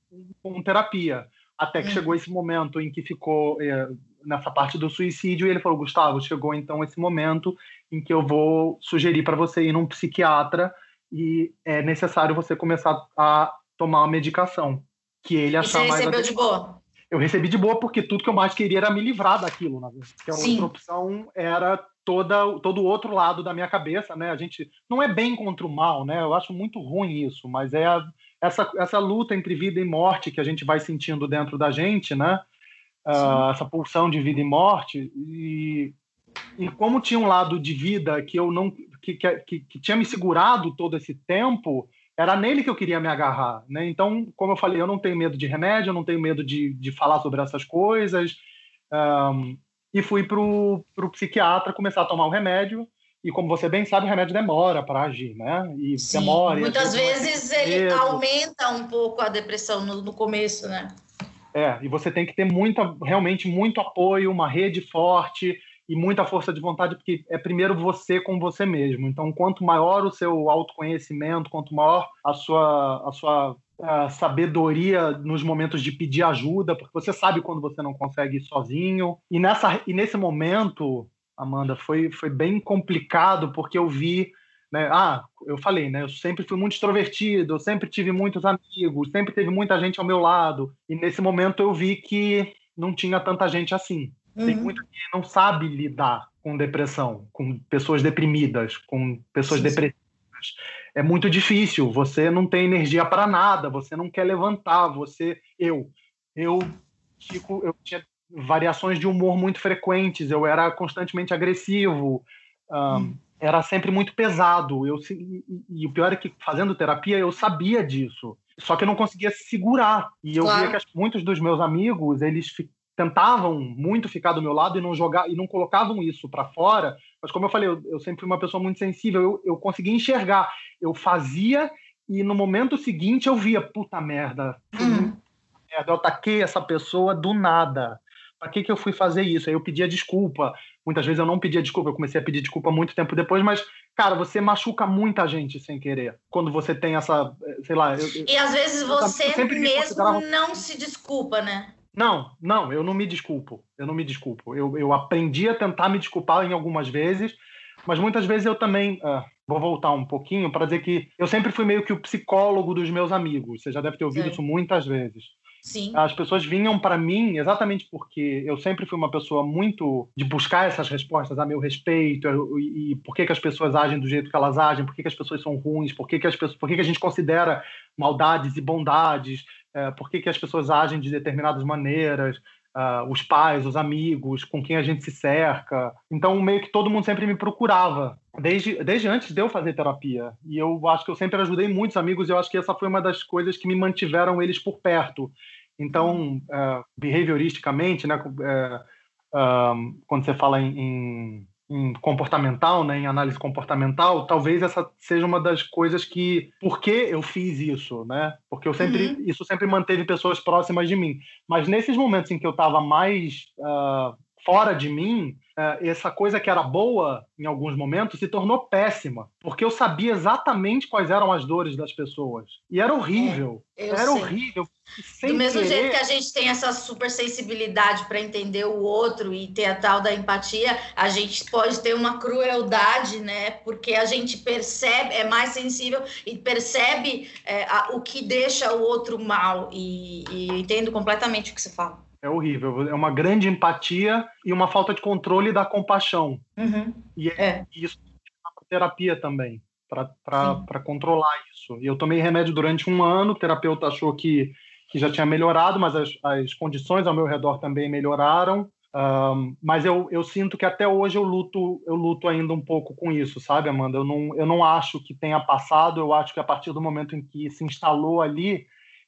com terapia. Até que uhum. chegou esse momento em que ficou é, nessa parte do suicídio e ele falou: Gustavo, chegou então esse momento em que eu vou sugerir para você ir num psiquiatra e é necessário você começar a tomar uma medicação que ele achar mais. Você recebeu de boa? Eu recebi de boa porque tudo que eu mais queria era me livrar daquilo, né? Porque a outra opção era toda todo o outro lado da minha cabeça, né? A gente não é bem contra o mal, né? Eu acho muito ruim isso, mas é a, essa essa luta entre vida e morte que a gente vai sentindo dentro da gente, né? Uh, essa pulsão de vida e morte e e como tinha um lado de vida que eu não que, que, que, tinha me segurado todo esse tempo, era nele que eu queria me agarrar, né? Então, como eu falei, eu não tenho medo de remédio, eu não tenho medo de, de falar sobre essas coisas, um, e fui para o psiquiatra começar a tomar o remédio. E como você bem sabe, o remédio demora para agir, né? E Sim, demora. Muitas vezes ele aumenta um pouco a depressão no, no começo, né? É, e você tem que ter muita, realmente muito apoio, uma rede forte e muita força de vontade, porque é primeiro você com você mesmo. Então, quanto maior o seu autoconhecimento, quanto maior a sua, a sua a sabedoria nos momentos de pedir ajuda, porque você sabe quando você não consegue ir sozinho. E, nessa, e nesse momento, Amanda, foi, foi bem complicado, porque eu vi. Né, ah, eu falei, né? Eu sempre fui muito extrovertido, eu sempre tive muitos amigos, sempre teve muita gente ao meu lado. E nesse momento eu vi que não tinha tanta gente assim. Uhum. Tem muita gente que não sabe lidar com depressão, com pessoas deprimidas, com pessoas sim, depressivas. É muito difícil. Você não tem energia para nada. Você não quer levantar. Você, eu, eu fico, eu tinha variações de humor muito frequentes. Eu era constantemente agressivo. Um, hum. Era sempre muito pesado. Eu e, e, o pior é que fazendo terapia eu sabia disso. Só que eu não conseguia segurar. E eu claro. via que muitos dos meus amigos, eles tentavam muito ficar do meu lado e não jogar e não colocavam isso para fora. Mas como eu falei, eu, eu, sempre fui uma pessoa muito sensível. Eu, eu conseguia enxergar. Eu fazia e no momento seguinte eu via puta merda. Uhum. merda eu ataquei essa pessoa do nada. Para que que eu fui fazer isso? Aí eu pedia desculpa. Muitas vezes eu não pedia desculpa. Eu comecei a pedir desculpa muito tempo depois, mas cara, você machuca muita gente sem querer. Quando você tem essa, sei lá. Eu, e às vezes você mesmo não se desculpa, né? Não, não, eu não me desculpo. Eu não me desculpo. Eu, eu aprendi a tentar me desculpar em algumas vezes, mas muitas vezes eu também. Uh, vou voltar um pouquinho para dizer que eu sempre fui meio que o psicólogo dos meus amigos. Você já deve ter ouvido Sim. isso muitas vezes. Sim. As pessoas vinham para mim exatamente porque eu sempre fui uma pessoa muito de buscar essas respostas a meu respeito e, e por que, que as pessoas agem do jeito que elas agem, por que, que as pessoas são ruins, por que, que, as pessoas, por que, que a gente considera maldades e bondades, é, por que, que as pessoas agem de determinadas maneiras, uh, os pais, os amigos, com quem a gente se cerca. Então, meio que todo mundo sempre me procurava, desde, desde antes de eu fazer terapia. E eu acho que eu sempre ajudei muitos amigos e eu acho que essa foi uma das coisas que me mantiveram eles por perto. Então, uh, behavioristicamente, né, uh, quando você fala em, em em comportamental, né, em análise comportamental, talvez essa seja uma das coisas que, por que eu fiz isso, né? Porque eu sempre, uhum. isso sempre manteve pessoas próximas de mim. Mas nesses momentos em que eu estava mais uh, fora de mim, é, essa coisa que era boa em alguns momentos se tornou péssima, porque eu sabia exatamente quais eram as dores das pessoas. E era horrível. É, era sei. horrível. Do mesmo querer... jeito que a gente tem essa super sensibilidade para entender o outro e ter a tal da empatia, a gente pode ter uma crueldade, né? Porque a gente percebe, é mais sensível e percebe é, a, o que deixa o outro mal. E, e entendo completamente o que você fala. É horrível. É uma grande empatia e uma falta de controle da compaixão. Uhum. E é, é. isso terapia também, para controlar isso. E eu tomei remédio durante um ano, o terapeuta achou que, que já tinha melhorado, mas as, as condições ao meu redor também melhoraram. Um, mas eu, eu sinto que até hoje eu luto eu luto ainda um pouco com isso, sabe, Amanda? Eu não, eu não acho que tenha passado, eu acho que a partir do momento em que se instalou ali,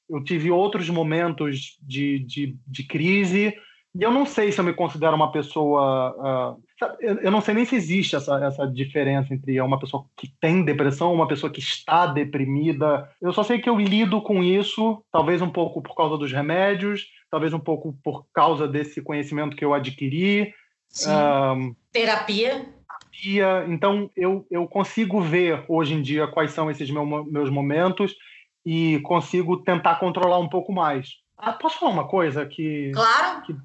eu tive outros momentos de, de, de crise, e eu não sei se eu me considero uma pessoa. Uh, eu não sei nem se existe essa, essa diferença entre uma pessoa que tem depressão ou uma pessoa que está deprimida. Eu só sei que eu lido com isso, talvez um pouco por causa dos remédios, talvez um pouco por causa desse conhecimento que eu adquiri. Sim. Uh, terapia. Terapia. Então, eu, eu consigo ver hoje em dia quais são esses meu, meus momentos e consigo tentar controlar um pouco mais. Ah, posso falar uma coisa que, claro. que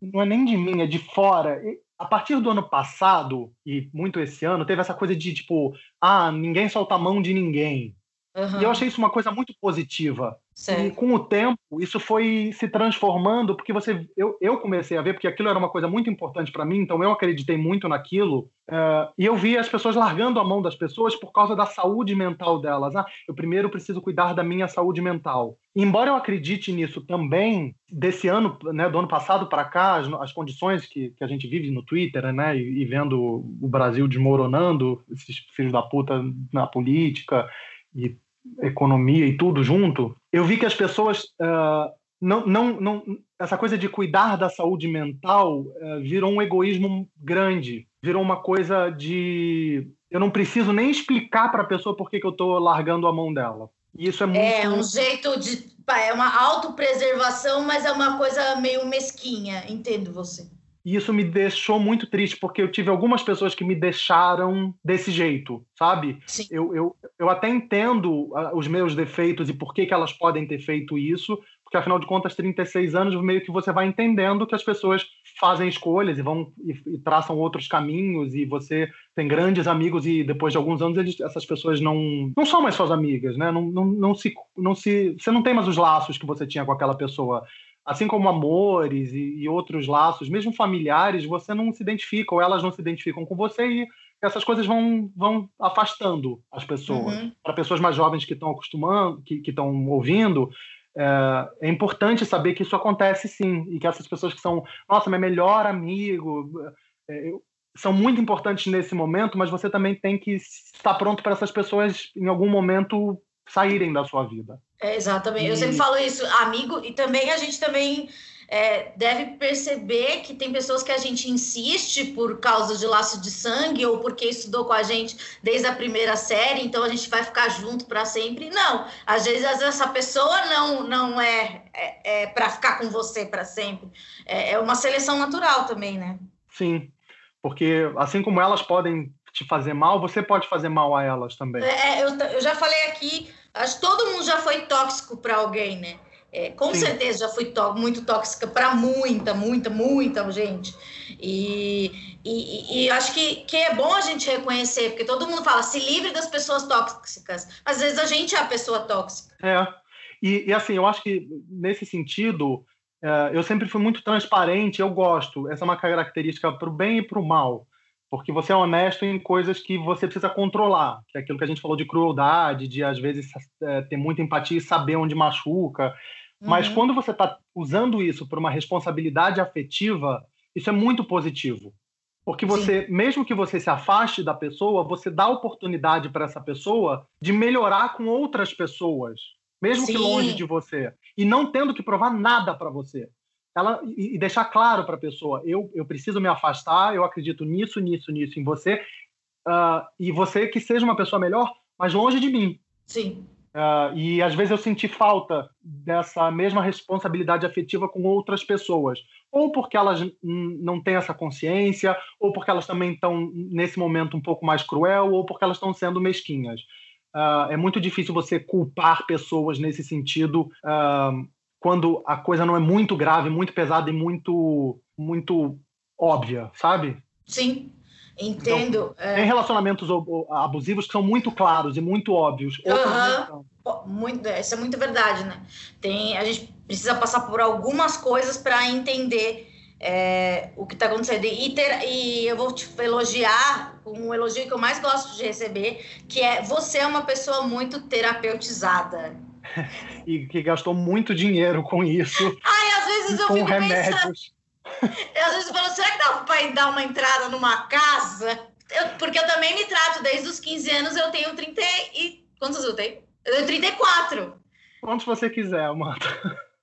não é nem de mim, é de fora. A partir do ano passado, e muito esse ano, teve essa coisa de tipo, ah, ninguém solta a mão de ninguém. Uhum. E eu achei isso uma coisa muito positiva. E com o tempo, isso foi se transformando, porque você, eu, eu comecei a ver, porque aquilo era uma coisa muito importante para mim, então eu acreditei muito naquilo, uh, e eu vi as pessoas largando a mão das pessoas por causa da saúde mental delas. Ah, eu primeiro preciso cuidar da minha saúde mental. E embora eu acredite nisso também, desse ano, né, do ano passado para cá, as, as, condições que, que a gente vive no Twitter, né, e, e vendo o Brasil desmoronando, esses filhos da puta na política, e economia e tudo junto, eu vi que as pessoas uh, não, não, não, essa coisa de cuidar da saúde mental uh, virou um egoísmo grande, virou uma coisa de eu não preciso nem explicar para a pessoa por que, que eu estou largando a mão dela. E isso é muito. É um jeito de. É uma autopreservação, mas é uma coisa meio mesquinha, entendo você. E isso me deixou muito triste, porque eu tive algumas pessoas que me deixaram desse jeito, sabe? Sim. Eu, eu, eu até entendo ah, os meus defeitos e por que, que elas podem ter feito isso, porque afinal de contas, 36 anos, meio que você vai entendendo que as pessoas fazem escolhas e vão e, e traçam outros caminhos e você tem grandes amigos e depois de alguns anos eles, essas pessoas não não são mais suas amigas, né? Não, não, não se não se você não tem mais os laços que você tinha com aquela pessoa assim como amores e, e, outros laços, mesmo familiares, você não se identifica ou elas não se identificam com você e essas coisas vão, vão afastando as pessoas. Uhum. Para pessoas mais jovens que estão acostumando, que estão ouvindo, é, é, importante saber que isso acontece sim e que essas pessoas que são, nossa, meu melhor amigo, é, são muito importantes nesse momento, mas você também tem que estar pronto para essas pessoas em algum momento saírem da sua vida. É, exatamente. E... Eu sempre falo isso, amigo, e também a gente também é, deve perceber que tem pessoas que a gente insiste por causa de laço de sangue ou porque estudou com a gente desde a primeira série, então a gente vai ficar junto para sempre. Não, às vezes essa pessoa não não é, é, é para ficar com você para sempre. É, é uma seleção natural também, né? Sim, porque assim como elas podem te fazer mal, você pode fazer mal a elas também. É, eu, eu já falei aqui, acho que todo mundo já foi tóxico para alguém, né? É, com Sim. certeza já fui tó muito tóxica para muita, muita, muita gente. E, e, e, acho que, que é bom a gente reconhecer, porque todo mundo fala se livre das pessoas tóxicas, às vezes a gente é a pessoa tóxica. É, e, e assim, eu acho que nesse sentido, é, eu sempre fui muito transparente, eu gosto, essa é uma característica para o bem e para o mal porque você é honesto em coisas que você precisa controlar, que é aquilo que a gente falou de crueldade, de às vezes é, ter muita empatia e saber onde machuca. Mas quando você está usando isso por uma responsabilidade afetiva, isso é muito positivo. Porque você, Sim. mesmo que você se afaste da pessoa, você dá oportunidade para essa pessoa de melhorar com outras pessoas, mesmo Sim. que longe de você, e não tendo que provar nada para você. Ela, e, deixar claro para a pessoa: eu, eu preciso me afastar, eu acredito nisso, nisso, nisso em você, uh, e você que seja uma pessoa melhor, mas longe de mim. Sim. Uh, e às vezes eu senti falta dessa mesma responsabilidade afetiva com outras pessoas. Ou porque elas não têm essa consciência, ou porque elas também estão, nesse momento, um pouco mais cruel, ou porque elas estão sendo mesquinhas. Uh, é muito difícil você culpar pessoas nesse sentido uh, quando a coisa não é muito grave, muito pesada e muito, muito óbvia, sabe? Sim. Entendo. Então, é... Tem relacionamentos abusivos que são muito claros e muito óbvios. Uhum. Muito, isso é muito verdade, né? Tem, a gente precisa passar por algumas coisas para entender é, o que está acontecendo. E, ter, e eu vou te elogiar, um elogio que eu mais gosto de receber, que é você é uma pessoa muito terapeutizada. e que gastou muito dinheiro com isso. Ai, às vezes eu com fico remédios. Pensando, eu, às vezes eu falo, será que dá para dar uma entrada numa casa? Eu, porque eu também me trato desde os 15 anos, eu tenho 30 e... Quantos eu tenho? Eu tenho 34. Quantos você quiser, Amanda.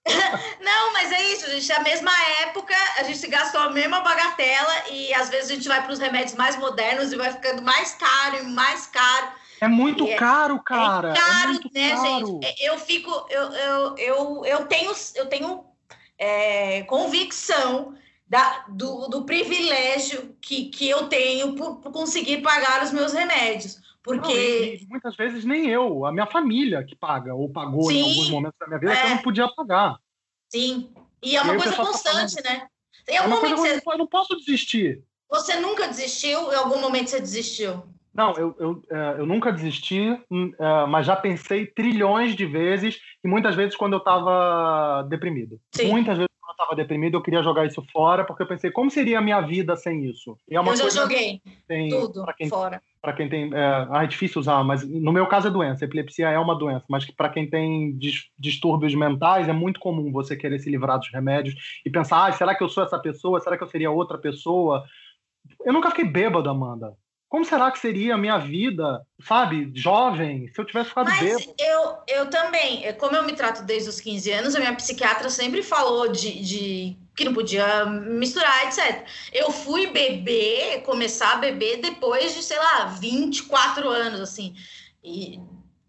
Não, mas é isso, gente. É a mesma época, a gente gastou a mesma bagatela e às vezes a gente vai para os remédios mais modernos e vai ficando mais caro e mais caro. É muito é, caro, cara. É caro, é né, caro. gente? É, eu fico, eu, eu, eu, eu tenho, eu tenho é, convicção da, do, do, privilégio que, que eu tenho por, por, conseguir pagar os meus remédios. Porque. Não, muitas vezes nem eu, a minha família que paga, ou pagou Sim, em alguns momentos da minha vida, é. que eu não podia pagar. Sim. E é uma e coisa constante, tá né? Tem algum é momento você... eu não posso desistir. Você nunca desistiu? Em algum momento você desistiu? Não, eu, eu, é, eu nunca desisti, hum, é, mas já pensei trilhões de vezes, e muitas vezes quando eu estava deprimido. Sim. Muitas vezes quando eu estava deprimido, eu queria jogar isso fora, porque eu pensei, como seria a minha vida sem isso? É eu já joguei tem, tudo quem, fora. Para quem tem. É, ah, é difícil usar, mas no meu caso é doença. Epilepsia é uma doença, mas para quem tem distúrbios mentais, é muito comum você querer se livrar dos remédios e pensar, ah, será que eu sou essa pessoa? Será que eu seria outra pessoa? Eu nunca fiquei bêbado, Amanda como será que seria a minha vida, sabe, jovem, se eu tivesse ficado Mas bêbado? Eu, eu também, como eu me trato desde os 15 anos, a minha psiquiatra sempre falou de, de que não podia misturar, etc. Eu fui beber, começar a beber depois de, sei lá, 24 anos, assim. E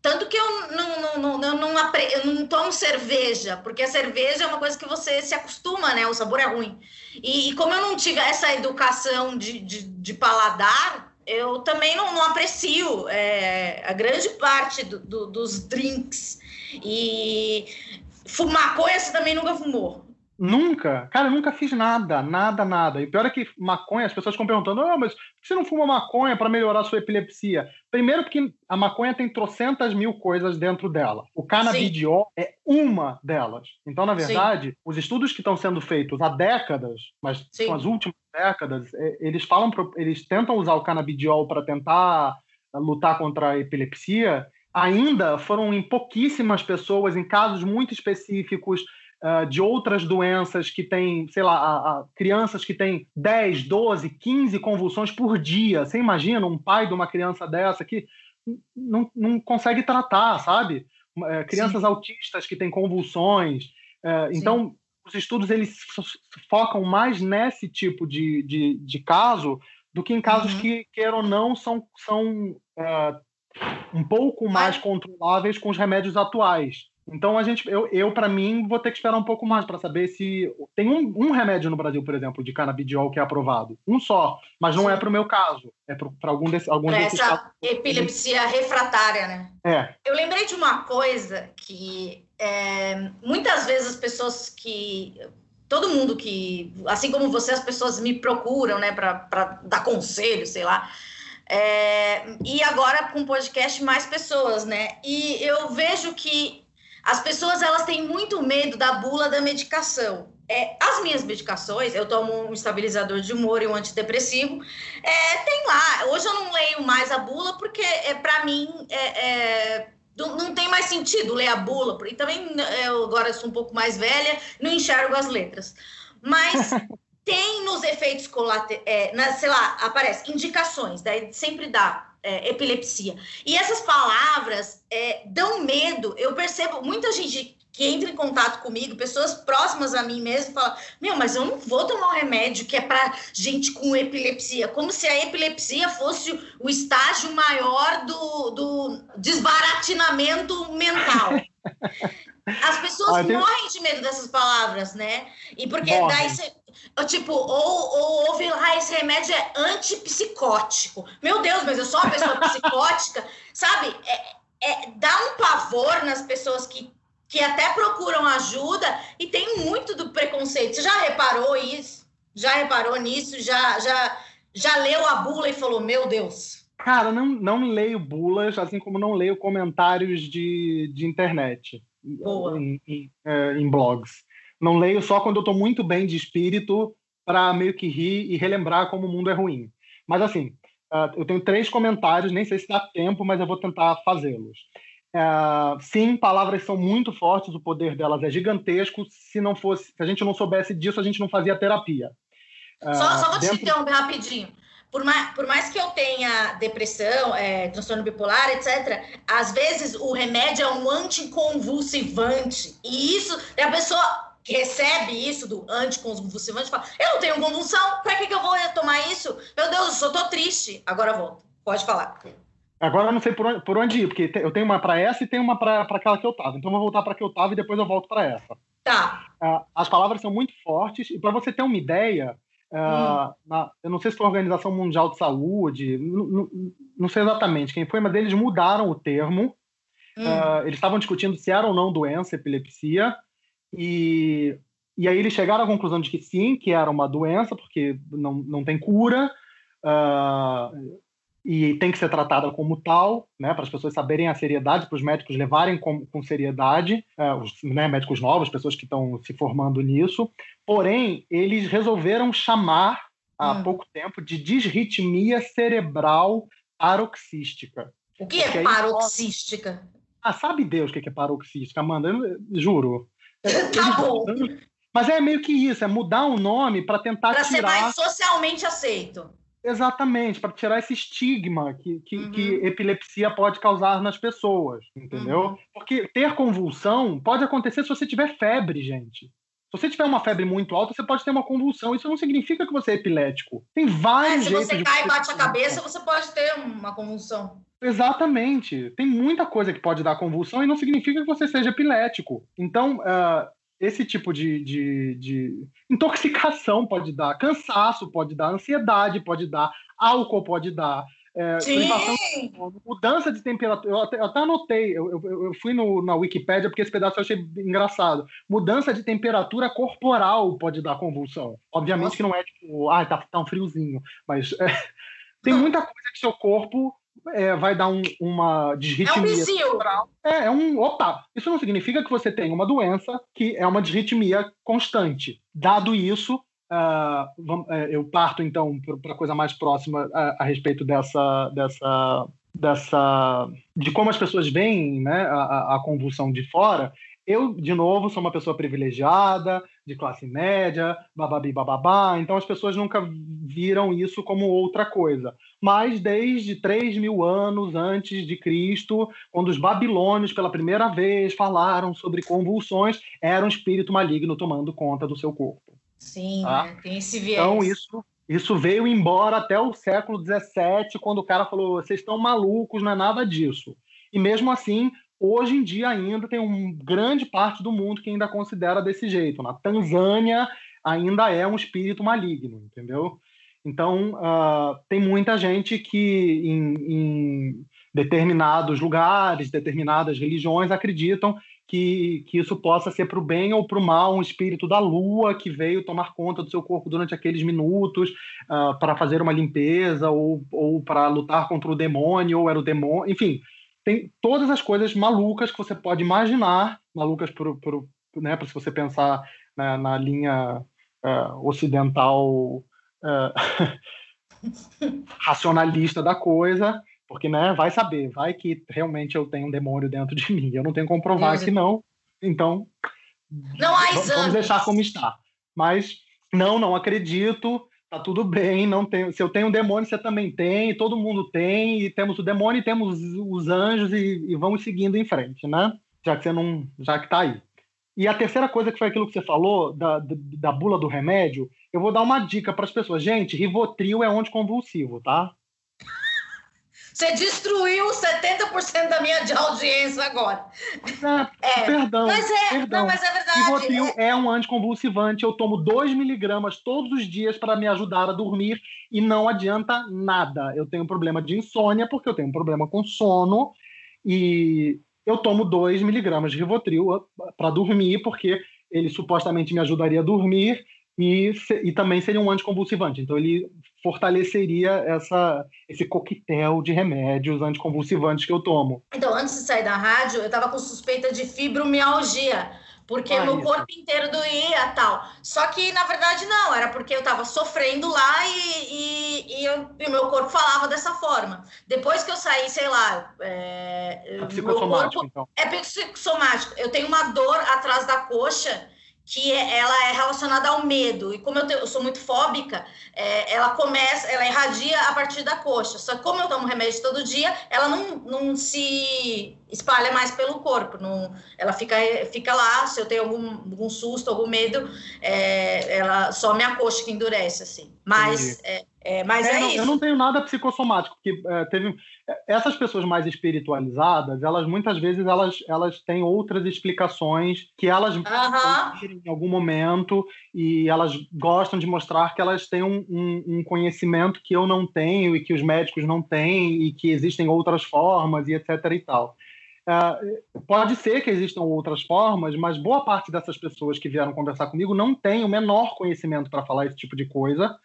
tanto que eu não, não, não, não, não, eu não tomo cerveja, porque a cerveja é uma coisa que você se acostuma, né? O sabor é ruim. E, e como eu não tive essa educação de, de, de paladar, eu também não, não aprecio é, a grande parte do, do, dos drinks. E fumar maconha você também nunca fumou. Nunca. Cara, eu nunca fiz nada, nada, nada. E pior é que maconha, as pessoas ficam perguntando, oh, mas por que você não fuma maconha para melhorar a sua epilepsia? Primeiro porque a maconha tem trocentas mil coisas dentro dela. O canabidiol Sim. é uma delas. Então, na verdade, Sim. os estudos que estão sendo feitos há décadas, mas Sim. são as últimas décadas, é, eles falam, eles tentam usar o canabidiol para tentar lutar contra a epilepsia, ainda foram em pouquíssimas pessoas, em casos muito específicos, uh, de outras doenças que têm, sei lá, a, a, crianças que têm 10, 12, 15 convulsões por dia. Você imagina um pai de uma criança dessa que não, não consegue tratar, sabe? Uh, crianças Sim. autistas que têm convulsões. Uh, então, os estudos eles focam mais nesse tipo de, de, de caso do que em casos uhum. que, quer ou não, são, são um pouco mais controláveis com os remédios atuais. Então a gente, eu, eu para mim vou ter que esperar um pouco mais para saber se tem um, um, remédio no Brasil, por exemplo, de canabidiol que é aprovado, um só, mas não é Sim. é para o meu caso, é para algum desse, algum pra desses essa casos. epilepsia refratária, né? É. Eu lembrei de uma coisa que é, muitas vezes as pessoas que todo mundo que, assim como você, as pessoas me procuram, né, para dar conselho, sei lá. É, e agora com podcast mais pessoas, né? E eu vejo que as pessoas elas têm muito medo da bula da medicação. É, as minhas medicações, eu tomo um estabilizador de humor e um antidepressivo, é, tem lá. Hoje eu não leio mais a bula porque, é, para mim, é, não tem mais sentido ler a bula, e também né, eu agora sou um pouco mais velha, não enxergo as letras. Mas tem nos efeitos colaterais, é, sei lá, aparece indicações, daí sempre dá é, epilepsia. E essas palavras é, dão medo. Eu percebo muita gente que entra em contato comigo, pessoas próximas a mim mesmo, falam: Meu, mas eu não vou tomar um remédio que é para gente com epilepsia, como se a epilepsia fosse o estágio maior do, do desbaratinamento mental. As pessoas tenho... morrem de medo dessas palavras, né? E porque Morre. daí você. Tipo, ou, ou ouve lá, esse remédio é antipsicótico. Meu Deus, mas eu sou uma pessoa psicótica, sabe? É, é, dá um pavor nas pessoas que que até procuram ajuda e tem muito do preconceito. Você já reparou isso? Já reparou nisso? Já, já, já leu a bula e falou, meu Deus? Cara, não, não leio bulas, assim como não leio comentários de, de internet em, em, é, em, blogs. Não leio só quando eu estou muito bem de espírito para meio que rir e relembrar como o mundo é ruim. Mas assim, uh, eu tenho três comentários, nem sei se dá tempo, mas eu vou tentar fazê-los. É, sim, palavras são muito fortes, o poder delas é gigantesco. Se não fosse, se a gente não soubesse disso, a gente não fazia terapia. É, só, só vou dentro... te interromper rapidinho. Por mais, por mais que eu tenha depressão, é, transtorno bipolar, etc., às vezes o remédio é um anticonvulsivante. E isso, a pessoa que recebe isso do anticonvulsivante fala: Eu não tenho convulsão, para que, que eu vou tomar isso? Meu Deus, eu só tô triste. Agora volto. Pode falar. Agora eu não sei por onde, por onde ir, porque eu tenho uma para essa e tenho uma para aquela que eu tava. Então eu vou voltar para que eu tava e depois eu volto para essa. Tá. Uh, as palavras são muito fortes e para você ter uma ideia, uh, hum. na, eu não sei se foi a Organização Mundial de Saúde, não, sei exatamente quem foi, mas eles mudaram o termo. Hum. Uh, eles estavam discutindo se era ou não doença, epilepsia, e, e aí eles chegaram à conclusão de que sim, que era uma doença, porque não, não tem cura. Uh, e tem que ser tratada como tal, né, para as pessoas saberem a seriedade, para os médicos levarem com, com seriedade, é, os né, médicos novos, pessoas que estão se formando nisso. Porém, eles resolveram chamar há hum. pouco tempo de disritmia cerebral paroxística. O que é paroxística? Aí, ah, sabe Deus o que é paroxística, Amanda? Eu, juro. tá bom. Mas é meio que isso, é mudar o nome para tentar pra tirar... Para ser mais socialmente aceito. Exatamente, para tirar esse estigma que, que, uhum. que, epilepsia pode causar nas pessoas, entendeu? Uhum. Porque ter convulsão pode acontecer se você tiver febre, gente. Se você tiver uma febre muito alta, você pode ter uma convulsão. Isso não significa que você é epilético. Tem vários é, se você cai e bate a cabeça, você pode ter uma convulsão. Exatamente. Tem muita coisa que pode dar convulsão e não significa que você seja epilético. Então, uh, esse tipo de, de, de, intoxicação pode dar, cansaço pode dar, ansiedade pode dar, álcool pode dar. É, mudança de temperatura. Eu até, eu até anotei, eu, eu, eu, fui no, na Wikipédia porque esse pedaço eu achei engraçado. Mudança de temperatura corporal pode dar convulsão. Obviamente Nossa. que não é tipo, ah, tá, tá um friozinho, mas é, tem muita coisa que seu corpo é, vai dar um, uma desritmia. É um É, é um. Opa! Isso não significa que você tem uma doença que é uma desritmia constante. Dado isso, uh, eu parto então para a coisa mais próxima a, a, respeito dessa, dessa, dessa. de como as pessoas veem né, a, a convulsão de fora. Eu, de novo, sou uma pessoa privilegiada, de classe média, bababi bababá, então as pessoas nunca viram isso como outra coisa. Mas desde 3 mil anos antes de Cristo, quando os babilônios pela primeira vez falaram sobre convulsões, era um espírito maligno tomando conta do seu corpo. Sim, tá? né? tem esse viés. Então isso, isso veio embora até o século XVII, quando o cara falou: vocês estão malucos, não é nada disso. E mesmo assim, hoje em dia ainda tem uma grande parte do mundo que ainda considera desse jeito. Na Tanzânia ainda é um espírito maligno, entendeu? Então uh, tem muita gente que em, em, determinados lugares, determinadas religiões acreditam que, que isso possa ser para o bem ou para o mal um espírito da lua que veio tomar conta do seu corpo durante aqueles minutos uh, para fazer uma limpeza ou, ou para lutar contra o demônio ou era o demônio, enfim tem todas as coisas malucas que você pode imaginar, malucas por, por, né, se você pensar na, na linha uh, ocidental uh, racionalista da coisa, Porque, né, vai saber, vai que realmente eu tenho um demônio dentro de mim. Eu não tenho como provar que não. Então, não há exames. vamos deixar como está. Mas não, não acredito. Tá tudo bem, não tem. Se eu tenho um demônio, você também tem, todo mundo tem, e temos o demônio e temos os anjos e, e vamos seguindo em frente, né? Já que você não, já que tá aí. E a terceira coisa que foi aquilo que você falou da, da, da bula do remédio, eu vou dar uma dica para as pessoas. Gente, Rivotril é anticonvulsivo, tá? Você destruiu 70% da minha audiência agora. É, é, perdão. Mas é, perdão. Não, mas é verdade. Rivotril é... é um anticonvulsivante. Eu tomo 2 miligramas todos os dias para me ajudar a dormir e não adianta nada. Eu tenho problema de insônia porque eu tenho um problema com sono e eu tomo 2 miligramas de Rivotril para dormir porque ele supostamente me ajudaria a dormir e, e também seria um anticonvulsivante. Então, ele fortaleceria essa, esse coquetel de remédios anticonvulsivantes que eu tomo. Então, antes de sair da rádio, eu estava com suspeita de fibromialgia, porque ah, meu isso. corpo inteiro doía tal. Só que, na verdade, não, era porque eu estava sofrendo lá e, e, e, eu, e, o meu corpo falava dessa forma. Depois que eu saí, sei lá. É, é psicossomático, corpo, então. É psicossomático. Eu tenho uma dor atrás da coxa que é, ela é relacionada ao medo. E como eu, eu sou muito fóbica, é, ela começa, ela irradia a partir da coxa. Só que como eu tomo remédio todo dia, ela não, não se espalha mais pelo corpo. Não, ela fica, fica lá, se eu tenho algum, algum susto, algum medo, é, ela só minha coxa que endurece, assim. Mas é, é, mas é, é não, isso. Eu não tenho nada psicossomático, porque é, teve essas pessoas mais espiritualizadas, elas muitas vezes elas, elas têm outras explicações que elas uhum. em algum momento e elas gostam de mostrar que elas têm um, um, um, conhecimento que eu não tenho e que os médicos não têm e que existem outras formas e etc e tal. Uh, pode ser que existam outras formas, mas boa parte dessas pessoas que vieram conversar comigo não tem o menor conhecimento para falar esse tipo de coisa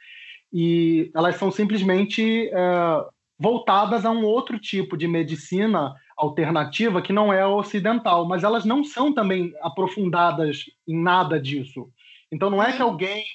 e elas são simplesmente é, voltadas a um outro tipo de medicina alternativa que não é ocidental, mas elas não são também aprofundadas em nada disso. Então não é que uhum. alguém, é,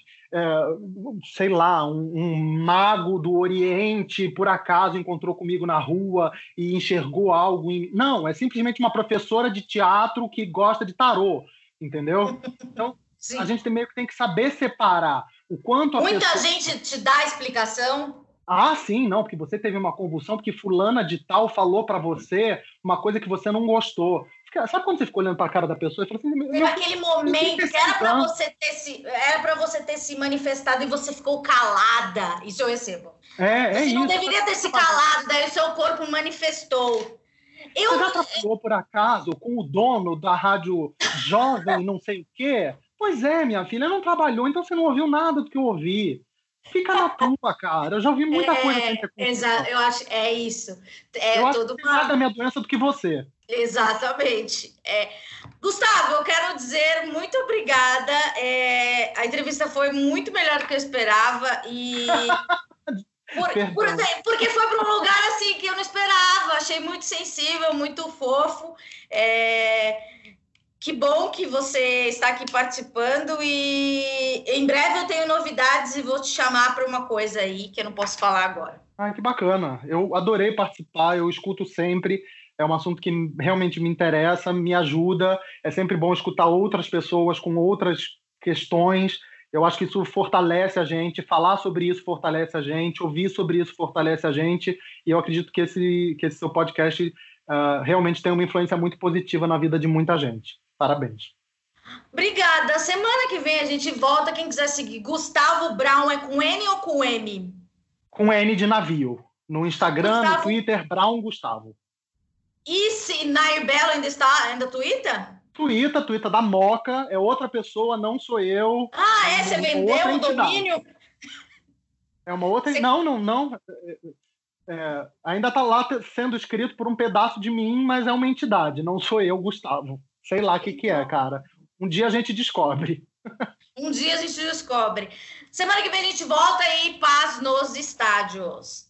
sei lá, um, um, mago do Oriente por acaso encontrou comigo na rua e enxergou algo em... Não, é simplesmente uma professora de teatro que gosta de tarô, entendeu? Então Sim. a gente meio que tem que saber separar o quanto Muita pessoa... gente te dá explicação. Ah, sim, não, porque você teve uma convulsão, porque fulana de tal falou para você uma coisa que você não gostou. Sabe quando você ficou olhando para a cara da pessoa e falou assim, Teve aquele momento que era para você ter se era para você ter se manifestado e você ficou calada. Isso eu recebo. É, é você isso. não deveria ter se calado, daí o seu corpo manifestou. Eu... Você já trabalhou por acaso com o dono da rádio jovem, não sei o quê? Pois é, minha filha, não trabalhou, então você não ouviu nada do que eu ouvi. Fica na tua, cara. Eu já ouvi muita é, coisa que Exato, eu acho, é isso. É eu tudo acho mais da minha doença do que você. Exatamente. É. Gustavo, eu quero dizer muito obrigada. É, a entrevista foi muito melhor do que eu esperava e por, por, porque foi para um lugar assim que eu não esperava. Achei muito sensível, muito fofo. É, que bom que você está aqui participando e em breve eu tenho novidades e vou te chamar para uma coisa aí que eu não posso falar agora. Ah, que bacana. Eu adorei participar, eu escuto sempre. É um assunto que realmente me interessa, me ajuda. É sempre bom escutar outras pessoas com outras questões. Eu acho que isso fortalece a gente, falar sobre isso fortalece a gente, ouvir sobre isso fortalece a gente. E eu acredito que esse, que esse seu podcast uh, realmente tem uma influência muito positiva na vida de muita gente. Parabéns. Obrigada. Semana que vem a gente volta. Quem quiser seguir, Gustavo Brown é com N ou com M? Com N de navio. No Instagram, Gustavo... no Twitter, Brown Gustavo. E se Nair Belo ainda está ainda Twitter? Twitter, Twitter da Moca, é outra pessoa, não sou eu. Ah, é? Você vendeu o domínio? É uma outra. Você... Não, não, não. É, ainda está lá sendo escrito por um pedaço de mim, mas é uma entidade, não sou eu, Gustavo. Sei lá o que, que é, cara. Um dia a gente descobre. Um dia a gente descobre. Semana que vem a gente volta e paz nos estádios.